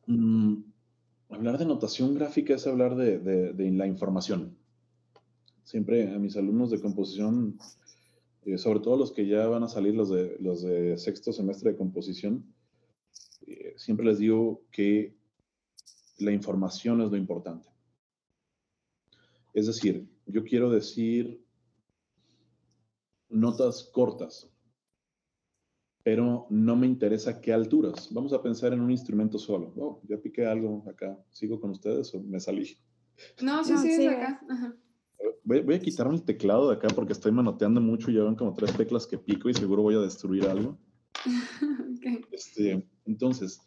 mm, hablar de notación gráfica es hablar de, de, la información. Siempre a mis alumnos de composición, eh, sobre todo los que ya van a salir, los de, los de sexto semestre de composición, eh, siempre les digo que la información es lo importante. Es decir, yo quiero decir notas cortas, pero no me interesa qué alturas. Vamos a pensar en un instrumento solo. Oh, ya piqué algo acá. ¿Sigo con ustedes o me salí? No, sí, sí, es acá. Voy, a quitarme el teclado de acá porque estoy manoteando mucho y ya ven como tres teclas que pico y seguro voy a destruir algo. Este, entonces,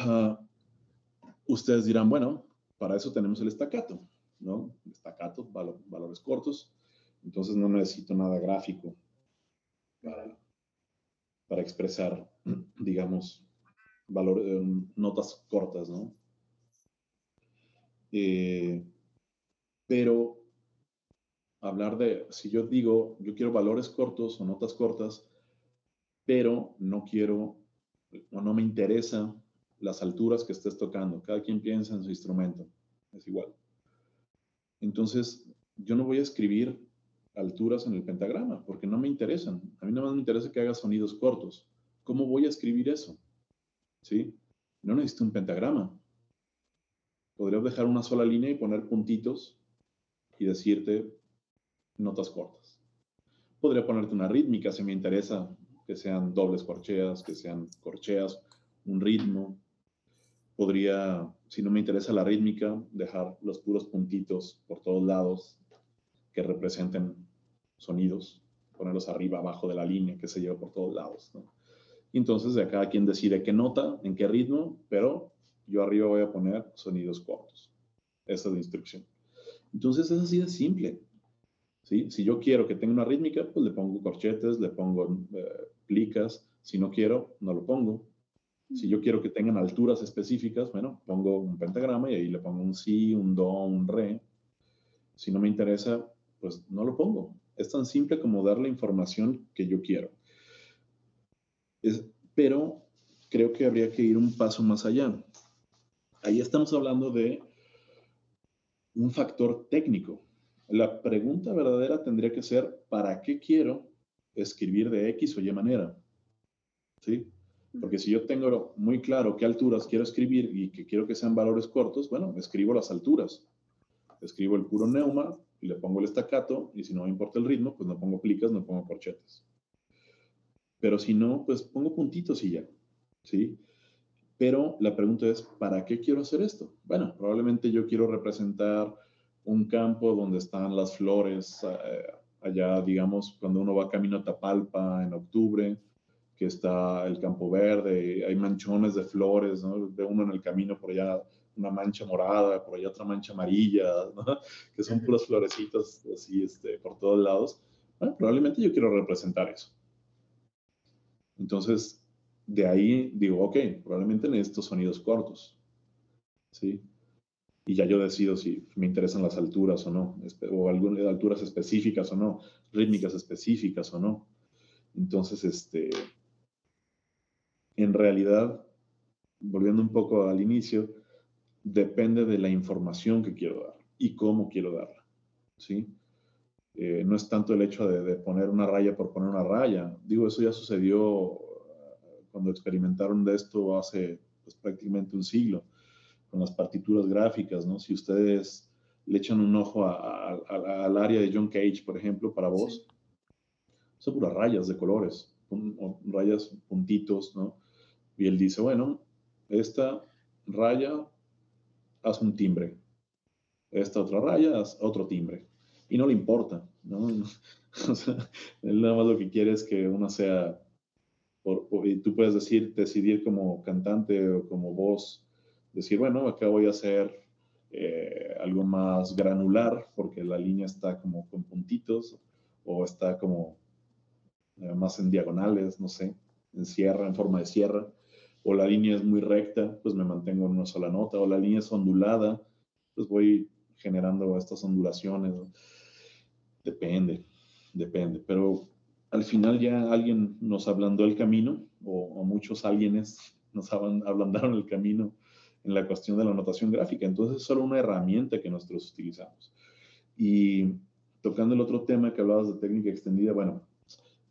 ah, ustedes dirán, bueno, para eso tenemos el estacato. ¿no? Estacatos, valores cortos. Entonces no necesito nada gráfico para, expresar, digamos, valor, eh, notas cortas, ¿no? Eh, pero hablar de, si yo digo, yo quiero valores cortos o notas cortas, pero no quiero o no me interesa las alturas que estés tocando. Cada quien piensa en su instrumento, es igual. Entonces, yo no voy a escribir alturas en el pentagrama porque no me interesan. A mí nada más me interesa que haga sonidos cortos. ¿Cómo voy a escribir eso? ¿Sí? No necesito un pentagrama. Podría dejar una sola línea y poner puntitos y decirte notas cortas. Podría ponerte una rítmica si me interesa que sean dobles corcheas, que sean corcheas, un ritmo. Podría si no me interesa la rítmica, dejar los puros puntitos por todos lados que representen sonidos, ponerlos arriba, abajo de la línea que se lleva por todos lados. Y entonces de cada quien decide qué nota, en qué ritmo, pero yo arriba voy a poner sonidos cortos. Esa es la instrucción. Entonces es así de simple. ¿sí? Si yo quiero que tenga una rítmica, pues le pongo corchetes, le pongo eh, plicas. Si no quiero, no lo pongo. Si yo quiero que tengan alturas específicas, bueno, pongo un pentagrama y ahí le pongo un si, un do, un re. Si no me interesa, pues no lo pongo. Es tan simple como dar la información que yo quiero. pero creo que habría que ir un paso más allá. Ahí estamos hablando de un factor técnico. La pregunta verdadera tendría que ser, ¿para qué quiero escribir de X o Y manera? ¿Sí? Porque si yo tengo muy claro qué alturas quiero escribir y que quiero que sean valores cortos, bueno, escribo las alturas. Escribo el puro neuma y le pongo el estacato y si no me importa el ritmo, pues no pongo plicas, no pongo corchetes. Pero si no, pues pongo puntitos y ya. ¿Sí? Pero la pregunta es, ¿para qué quiero hacer esto? Bueno, probablemente yo quiero representar un campo donde están las flores, eh, allá, digamos, cuando uno va camino a Tapalpa en octubre, que está el campo verde, hay manchones de flores, ¿no? Ve uno en el camino por allá una mancha morada, por allá otra mancha amarilla, ¿no? que son puras florecitas así este, por todos lados. Bueno, probablemente yo quiero representar eso. Entonces, de ahí digo, ok, probablemente necesito sonidos cortos, ¿sí? Y ya yo decido si me interesan las alturas o no, o algunas alturas específicas o no, rítmicas específicas o no. Entonces, este, en realidad, volviendo un poco al inicio, depende de la información que quiero dar y cómo quiero darla. ¿sí? Eh, no es tanto el hecho de, poner una raya por poner una raya. Digo, eso ya sucedió eh, cuando experimentaron de esto hace pues, prácticamente un siglo, con las partituras gráficas. ¿no? Si ustedes le echan un ojo al área de John Cage, por ejemplo, para vos, son puras rayas de colores, rayas, puntitos, ¿no? Y él dice, bueno, esta raya haz un timbre, esta otra raya haz otro timbre. y no le importa, ¿no? O sea, él nada más lo que quiere es que uno sea, y tú puedes decir, decidir como cantante o como voz, decir, bueno, acá voy a hacer eh, algo más granular porque la línea está como con puntitos o está como eh, más en diagonales, no sé, en sierra, en forma de sierra, o la línea es muy recta, pues me mantengo en una sola nota, o la línea es ondulada, pues voy generando estas ondulaciones. Depende, depende, pero al final ya alguien nos ablandó el camino, o, muchos alguienes nos ablandaron el camino en la cuestión de la notación gráfica. Entonces es solo una herramienta que nosotros utilizamos. Y tocando el otro tema que hablabas de técnica extendida, bueno,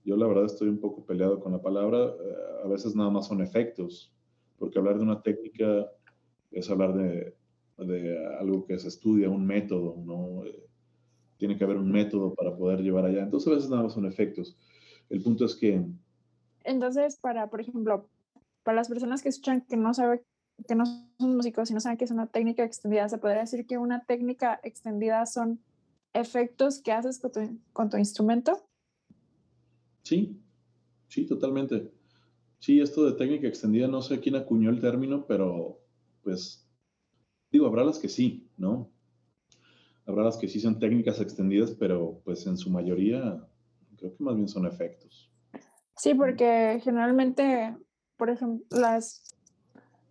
yo la verdad estoy un poco peleado con la palabra. Eh, a veces nada más son efectos, porque hablar de una técnica es hablar de, de algo que se estudia, un método, ¿no? Eh, tiene que haber un método para poder llevar allá. Entonces a veces nada más son efectos. El punto es que... Entonces, para, por ejemplo, para las personas que escuchan que no saben que no son músicos y no saben qué es una técnica extendida, se podría decir que una técnica extendida son efectos que haces con tu, con tu instrumento. Sí, sí, totalmente. Sí, esto de técnica extendida, no sé quién acuñó el término, pero pues digo, habrá las que sí, ¿no? Habrá las que sí son técnicas extendidas, pero pues en su mayoría creo que más bien son efectos. Sí, porque generalmente, por ejemplo, las,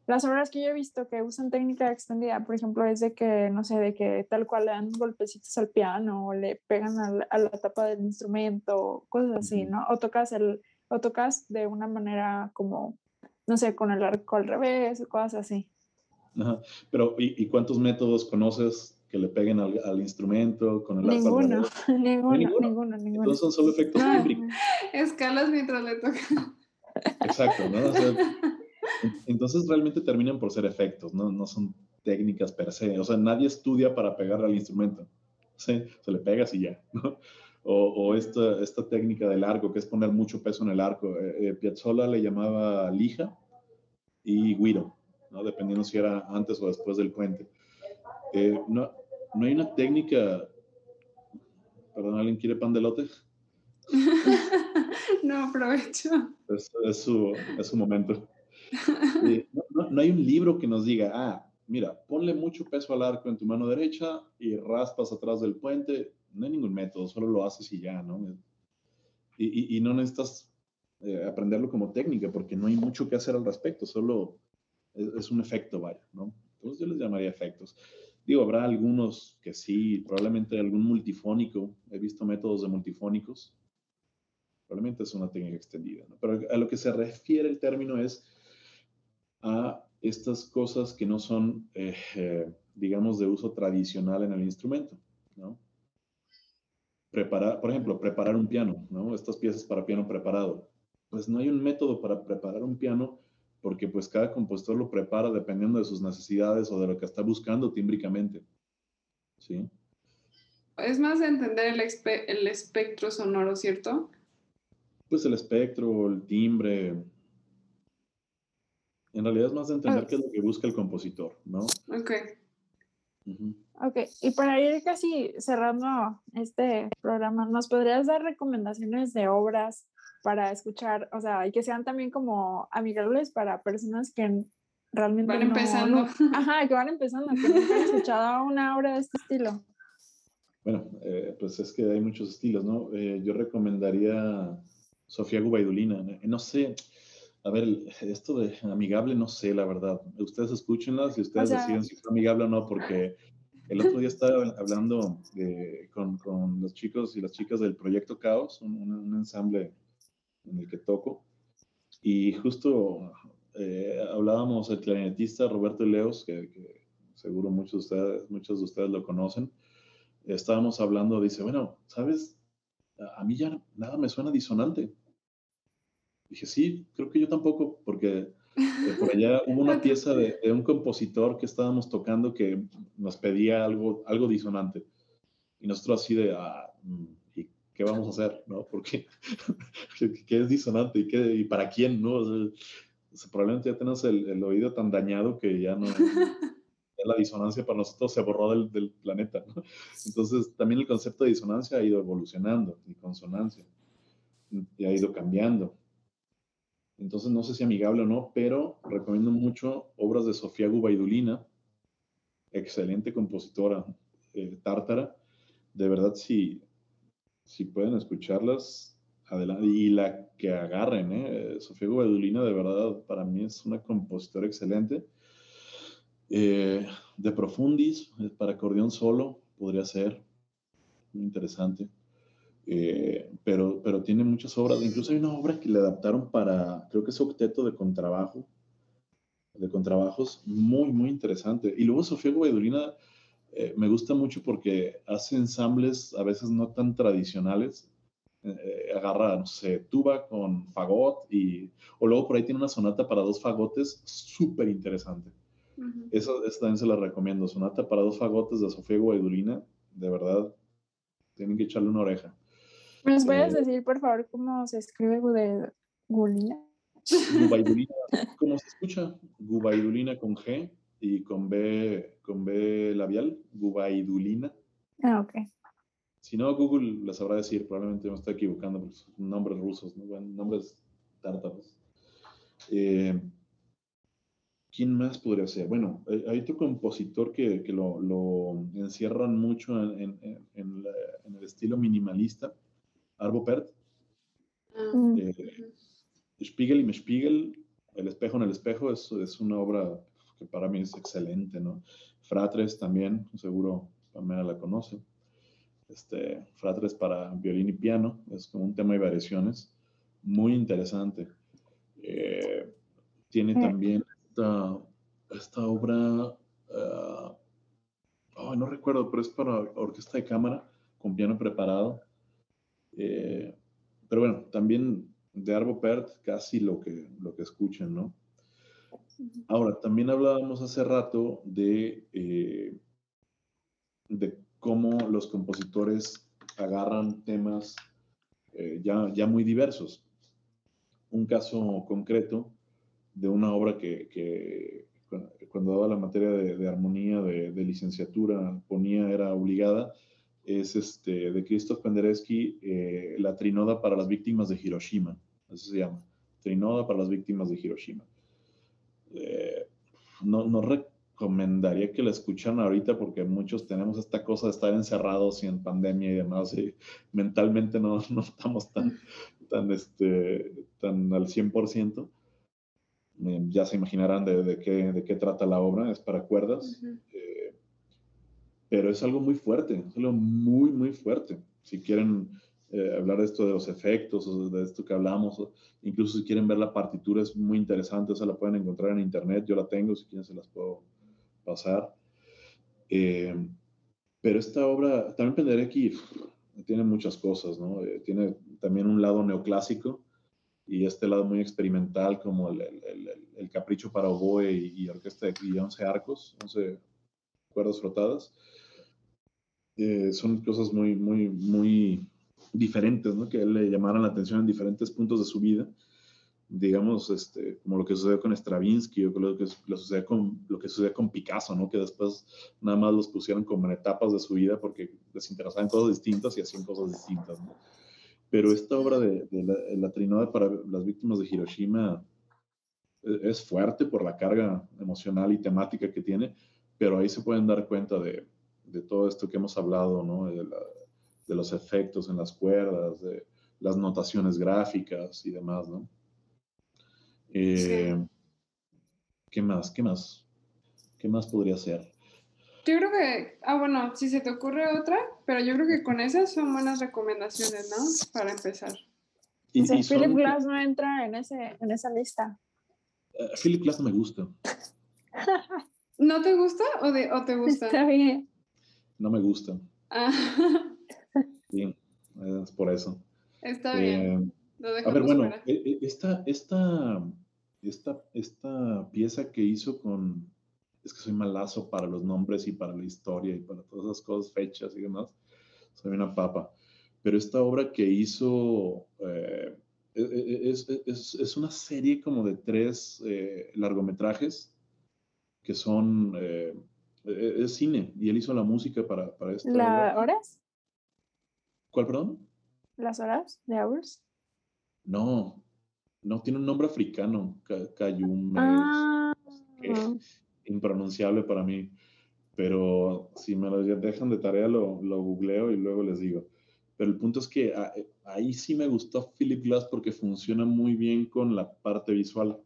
las obras que yo he visto que usan técnica extendida, por ejemplo, es de que, no sé, de que tal cual le dan golpecitos al piano o le pegan a la, a la tapa del instrumento, cosas así, ¿no? O tocas, el, o tocas de una manera como, no sé, con el arco al revés, cosas así. Ajá. Pero, ¿y, cuántos métodos conoces que le peguen al, al instrumento con el ninguno, ninguno, ninguno, ninguno, Entonces son solo efectos tímbricos. Escalas mientras le toca. Exacto, ¿no? O sea, entonces realmente terminan por ser efectos, ¿no? No son técnicas per se. O sea, nadie estudia para pegar al instrumento. ¿sí? Se le pegas y ya, ¿no? O, o esta, esta, técnica del arco, que es poner mucho peso en el arco. Eh, eh Piazzolla le llamaba lija y guiro, ¿no? Dependiendo si era antes o después del puente. Eh, no, no hay una técnica... Perdón, ¿alguien quiere pan de lote? no, aprovecho. Es, es, su, es su momento. No, hay un libro que nos diga, ah, mira, ponle mucho peso al arco en tu mano derecha y raspas atrás del puente. No hay ningún método, solo lo haces y ya, ¿no? Y, y, no necesitas eh, aprenderlo como técnica porque no hay mucho que hacer al respecto, solo es, un efecto, vaya, ¿no? Entonces yo les llamaría efectos. Digo, habrá algunos que sí, probablemente algún multifónico, he visto métodos de multifónicos, probablemente es una técnica extendida, ¿no? Pero a lo que se refiere el término es a estas cosas que no son, eh, eh, digamos, de uso tradicional en el instrumento, ¿no? Preparar, por ejemplo, preparar un piano, ¿no? Estas piezas para piano preparado. Pues no hay un método para preparar un piano porque pues cada compositor lo prepara dependiendo de sus necesidades o de lo que está buscando tímbricamente, ¿sí? Es más de entender el, el espectro sonoro, ¿cierto? Pues el espectro, el timbre, en realidad es más de entender qué es lo que busca el compositor, ¿no? Ok. Ok, y para ir casi cerrando este programa, ¿nos podrías dar recomendaciones de obras para escuchar, o sea, y que sean también como amigables para personas que realmente van empezando? ajá, que van empezando, que nunca han escuchado una obra de este estilo. Bueno, eh, pues es que hay muchos estilos, ¿no? Eh, yo recomendaría Sofía Gubaidulina, no sé, a ver, esto de amigable, no sé, la verdad. Ustedes escúchenlas y ustedes deciden si es amigable o no, porque el otro día estaba hablando con, con, los chicos y las chicas del Proyecto Caos, un, ensamble en el que toco, y justo eh, hablábamos el clarinetista Roberto Leos, que, que, seguro muchos de, ustedes, muchos de ustedes lo conocen, estábamos hablando, dice, bueno, ¿sabes? A mí ya nada me suena disonante. Dije, sí, creo que yo tampoco, porque eh, por allá hubo una pieza de, un compositor que estábamos tocando que nos pedía algo, algo disonante. Y nosotros así de, ah, mm, ¿y qué vamos a hacer? ¿No? Porque, ¿qué es disonante? ¿Y, qué, y para quién? ¿No? probablemente ya tenemos el, el, oído tan dañado que ya no, la disonancia para nosotros se borró del, del planeta. Entonces, también el concepto de disonancia ha ido evolucionando y consonancia y ha ido cambiando. Entonces, no sé si amigable o no, pero recomiendo mucho obras de Sofía Gubaidulina, excelente compositora eh, tártara. De verdad, si, si pueden escucharlas, adelante. Y la que agarren, ¿eh? Sofía Gubaidulina, de verdad, para mí es una compositora excelente. Eh, de Profundis, para acordeón solo, podría ser. Muy interesante. Eh, pero, pero tiene muchas obras, incluso hay una obra que le adaptaron para, creo que es octeto de contrabajo, de contrabajos, muy, muy interesante. Y luego Sofía Guaidulina eh, me gusta mucho porque hace ensambles a veces no tan tradicionales, eh, agarra, no sé, tuba con fagot y, o luego por ahí tiene una sonata para dos fagotes súper interesante. Esa, también se la recomiendo, sonata para dos fagotes de Sofía Guaidulina, de verdad, tienen que echarle una oreja. ¿Nos puedes eh, decir, por favor, cómo se escribe Gulina? Gubaidulina, ¿cómo se escucha? Gubaidulina con G y con B, con B labial, Gubaidulina. Ah, ok. Si no, Google les sabrá decir, probablemente me estoy equivocando, porque son nombres rusos, ¿no? nombres tártaros. Eh, ¿Quién más podría ser? Bueno, hay otro compositor que, que lo, lo, encierran mucho en, en, en, el estilo minimalista, Arvo Pärt. Ah, eh, Spiegel y me Spiegel, El espejo en el espejo, es, es, una obra que para mí es excelente, ¿no? Fratres también, seguro Pamela la conoce. Este, Fratres para violín y piano, es como un tema y variaciones, muy interesante. Eh, tiene también esta, esta obra, uh, no recuerdo, pero es para orquesta de cámara con piano preparado. Eh, pero bueno, también de Arvo Pärt, casi lo que, lo que escuchan, ¿no? Ahora, también hablábamos hace rato de, eh, de cómo los compositores agarran temas eh, ya, ya muy diversos. Un caso concreto de una obra que, que cuando daba la materia de, de armonía de, de, licenciatura ponía, era obligada, es este, de Krzysztof Penderecki, eh, La Trinoda para las víctimas de Hiroshima, así se llama, Trinoda para las víctimas de Hiroshima. Eh, no, no recomendaría que la escucharan ahorita porque muchos tenemos esta cosa de estar encerrados y en pandemia y demás, y mentalmente no, no estamos tan, tan, este, tan al 100%. Eh, ya se imaginarán de, de, qué, de qué trata la obra, es para cuerdas. Uh -huh pero es algo muy fuerte, es algo muy, muy fuerte. Si quieren eh, hablar de esto de los efectos, o de esto que hablamos, o incluso si quieren ver la partitura, es muy interesante, esa la pueden encontrar en internet, yo la tengo, si quieren se las puedo pasar. Eh, pero esta obra, también Penderecki tiene muchas cosas, ¿no? Eh, tiene también un lado neoclásico y este lado muy experimental, como el, el, el capricho para oboe y, y orquesta de y 11 arcos, 11 cuerdas frotadas. Eh, son cosas muy, muy, muy diferentes, ¿no? Que le llamaron la atención en diferentes puntos de su vida. Digamos, este, como lo que sucedió con Stravinsky o lo que, lo, sucedió con, lo que sucedió con Picasso, ¿no? Que después nada más los pusieron como etapas de su vida porque les interesaban cosas distintas y hacían cosas distintas. Pero esta obra de, de la, la Trinidad para las víctimas de Hiroshima e, es fuerte por la carga emocional y temática que tiene, pero ahí se pueden dar cuenta de, de todo esto que hemos hablado, ¿no? De, la, de, los efectos en las cuerdas, de las notaciones gráficas y demás, ¿no? Eh, sí. ¿Qué más? ¿Qué más? ¿Qué más podría ser? Yo creo que, ah, bueno, si se te ocurre otra, pero yo creo que con esas son buenas recomendaciones, ¿no? Para empezar. Y, o sea, y Philip Glass no entra en, ese, en esa lista. Uh, Philip Glass no me gusta. ¿No te gusta o, de, o te gusta? Está bien no me gustan. Ah. Sí, es por eso. Está bien. Eh, a ver, bueno, fuera. E, e, esta, esta, esta, esta pieza que hizo con, es que soy malazo para los nombres y para la historia y para todas esas cosas, fechas y demás, soy una papa. Pero esta obra que hizo eh, e, es, es, es, una serie como de tres eh, largometrajes que son es cine y él hizo la música para, para esto. ¿Las horas? ¿Cuál, perdón? ¿Las horas de Hours? No, no, tiene un nombre africano, Cayume. Ah. impronunciable para mí. Pero si me lo dejan de tarea, lo, lo googleo y luego les digo. Pero el punto es que ah, eh, ahí sí me gustó Philip Glass porque funciona muy bien con la parte visual.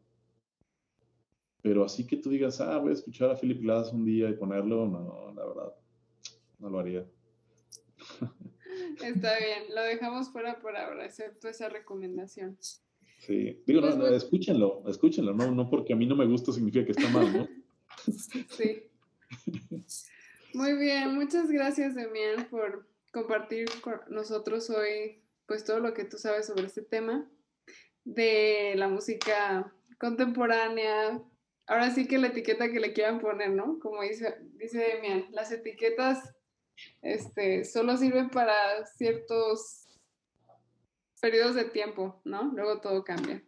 Pero así que tú digas, ah, voy a escuchar a Philip Glass un día y ponerlo, no, la verdad, no lo haría. Está bien, lo dejamos fuera por ahora, excepto esa recomendación. Sí, digo, no, pues escúchenlo, escúchenlo, no, no porque a mí no me gusta significa que está mal, ¿no? Sí. Muy bien, muchas gracias, Demian, por compartir con nosotros hoy pues todo lo que tú sabes sobre este tema de la música contemporánea. Ahora sí que la etiqueta que le quieran poner, ¿no? Como dice, dice Demian, las etiquetas este, solo sirven para ciertos periodos de tiempo, ¿no? Luego todo cambia.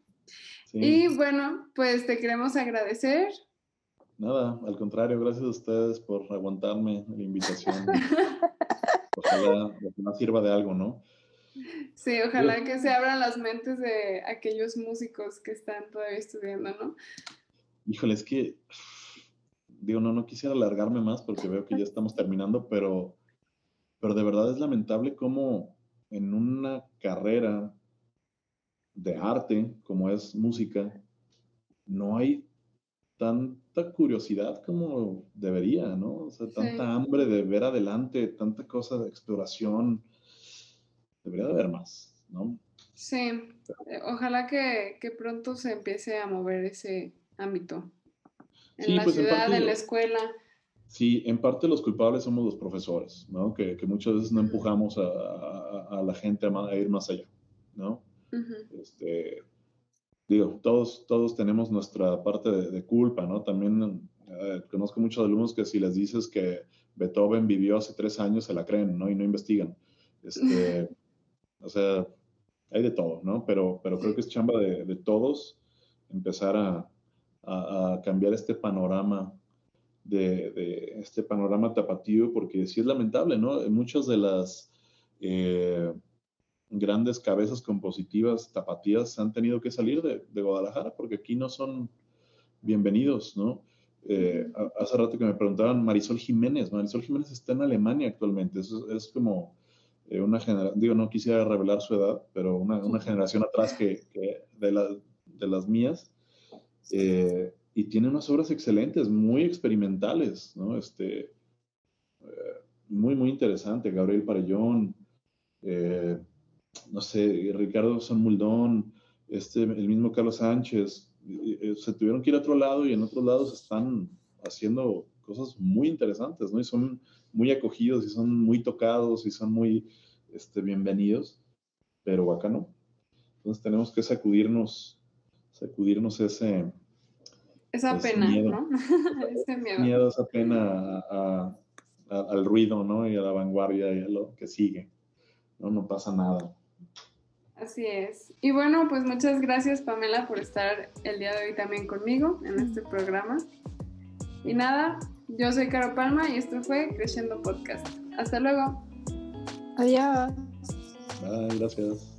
Y bueno, pues te queremos agradecer Nada, al contrario, gracias a ustedes por aguantarme la invitación. ojalá, no sirva de algo, ¿no? Sí, ojalá que se abran las mentes de aquellos músicos que están todavía estudiando, ¿no? Híjole, es que, digo, no, no quisiera alargarme más porque veo que ya estamos terminando, pero, pero de verdad es lamentable cómo en una carrera de arte como es música, no hay tanta curiosidad como debería, ¿no? O sea, tanta hambre de ver adelante, tanta cosa de exploración. Debería de haber más, ¿no? Sí, ojalá que, pronto se empiece a mover ese ámbito. En la pues, ciudad, en, la escuela. Sí, en parte los culpables somos los profesores, ¿no? Que, muchas veces no empujamos a, la gente a, ir más allá, ¿no? este, digo, todos, todos tenemos nuestra parte de, culpa, ¿no? También eh, conozco muchos alumnos que si les dices que Beethoven vivió hace tres años, se la creen, ¿no? Y no investigan. Este, o sea, hay de todo, ¿no? Pero, pero creo que es chamba de, todos empezar a, cambiar este panorama de, este panorama tapatío, porque sí es lamentable, ¿no? Muchas de las eh, grandes cabezas compositivas tapatías han tenido que salir de, Guadalajara porque aquí no son bienvenidos, ¿no? Eh, hace rato que me preguntaban Marisol Jiménez, Marisol Jiménez está en Alemania actualmente, es, es como eh, una generación, digo, no quisiera revelar su edad, pero una, una generación atrás que, de, la, de, las mías, eh, y tiene unas obras excelentes, muy experimentales, ¿no? Este, muy, muy interesante, Gabriel Parellón, no sé, Ricardo San Muldón, este, el mismo Carlos Sánchez, se tuvieron que ir a otro lado y en otros lados están haciendo cosas muy interesantes, ¿no? Y son muy acogidos y son muy tocados y son muy este, bienvenidos, pero acá no. Entonces tenemos que sacudirnos, sacudirnos ese... Esa pena, ¿no? ese miedo. esa pena al ruido, ¿no? Y a la vanguardia y a lo que sigue. No, no pasa nada. Así es. Y bueno, pues muchas gracias Pamela por estar el día de hoy también conmigo en este programa. Y nada, yo soy Caro Palma y esto fue Creciendo Podcast. Hasta luego. Adiós. Bye, gracias.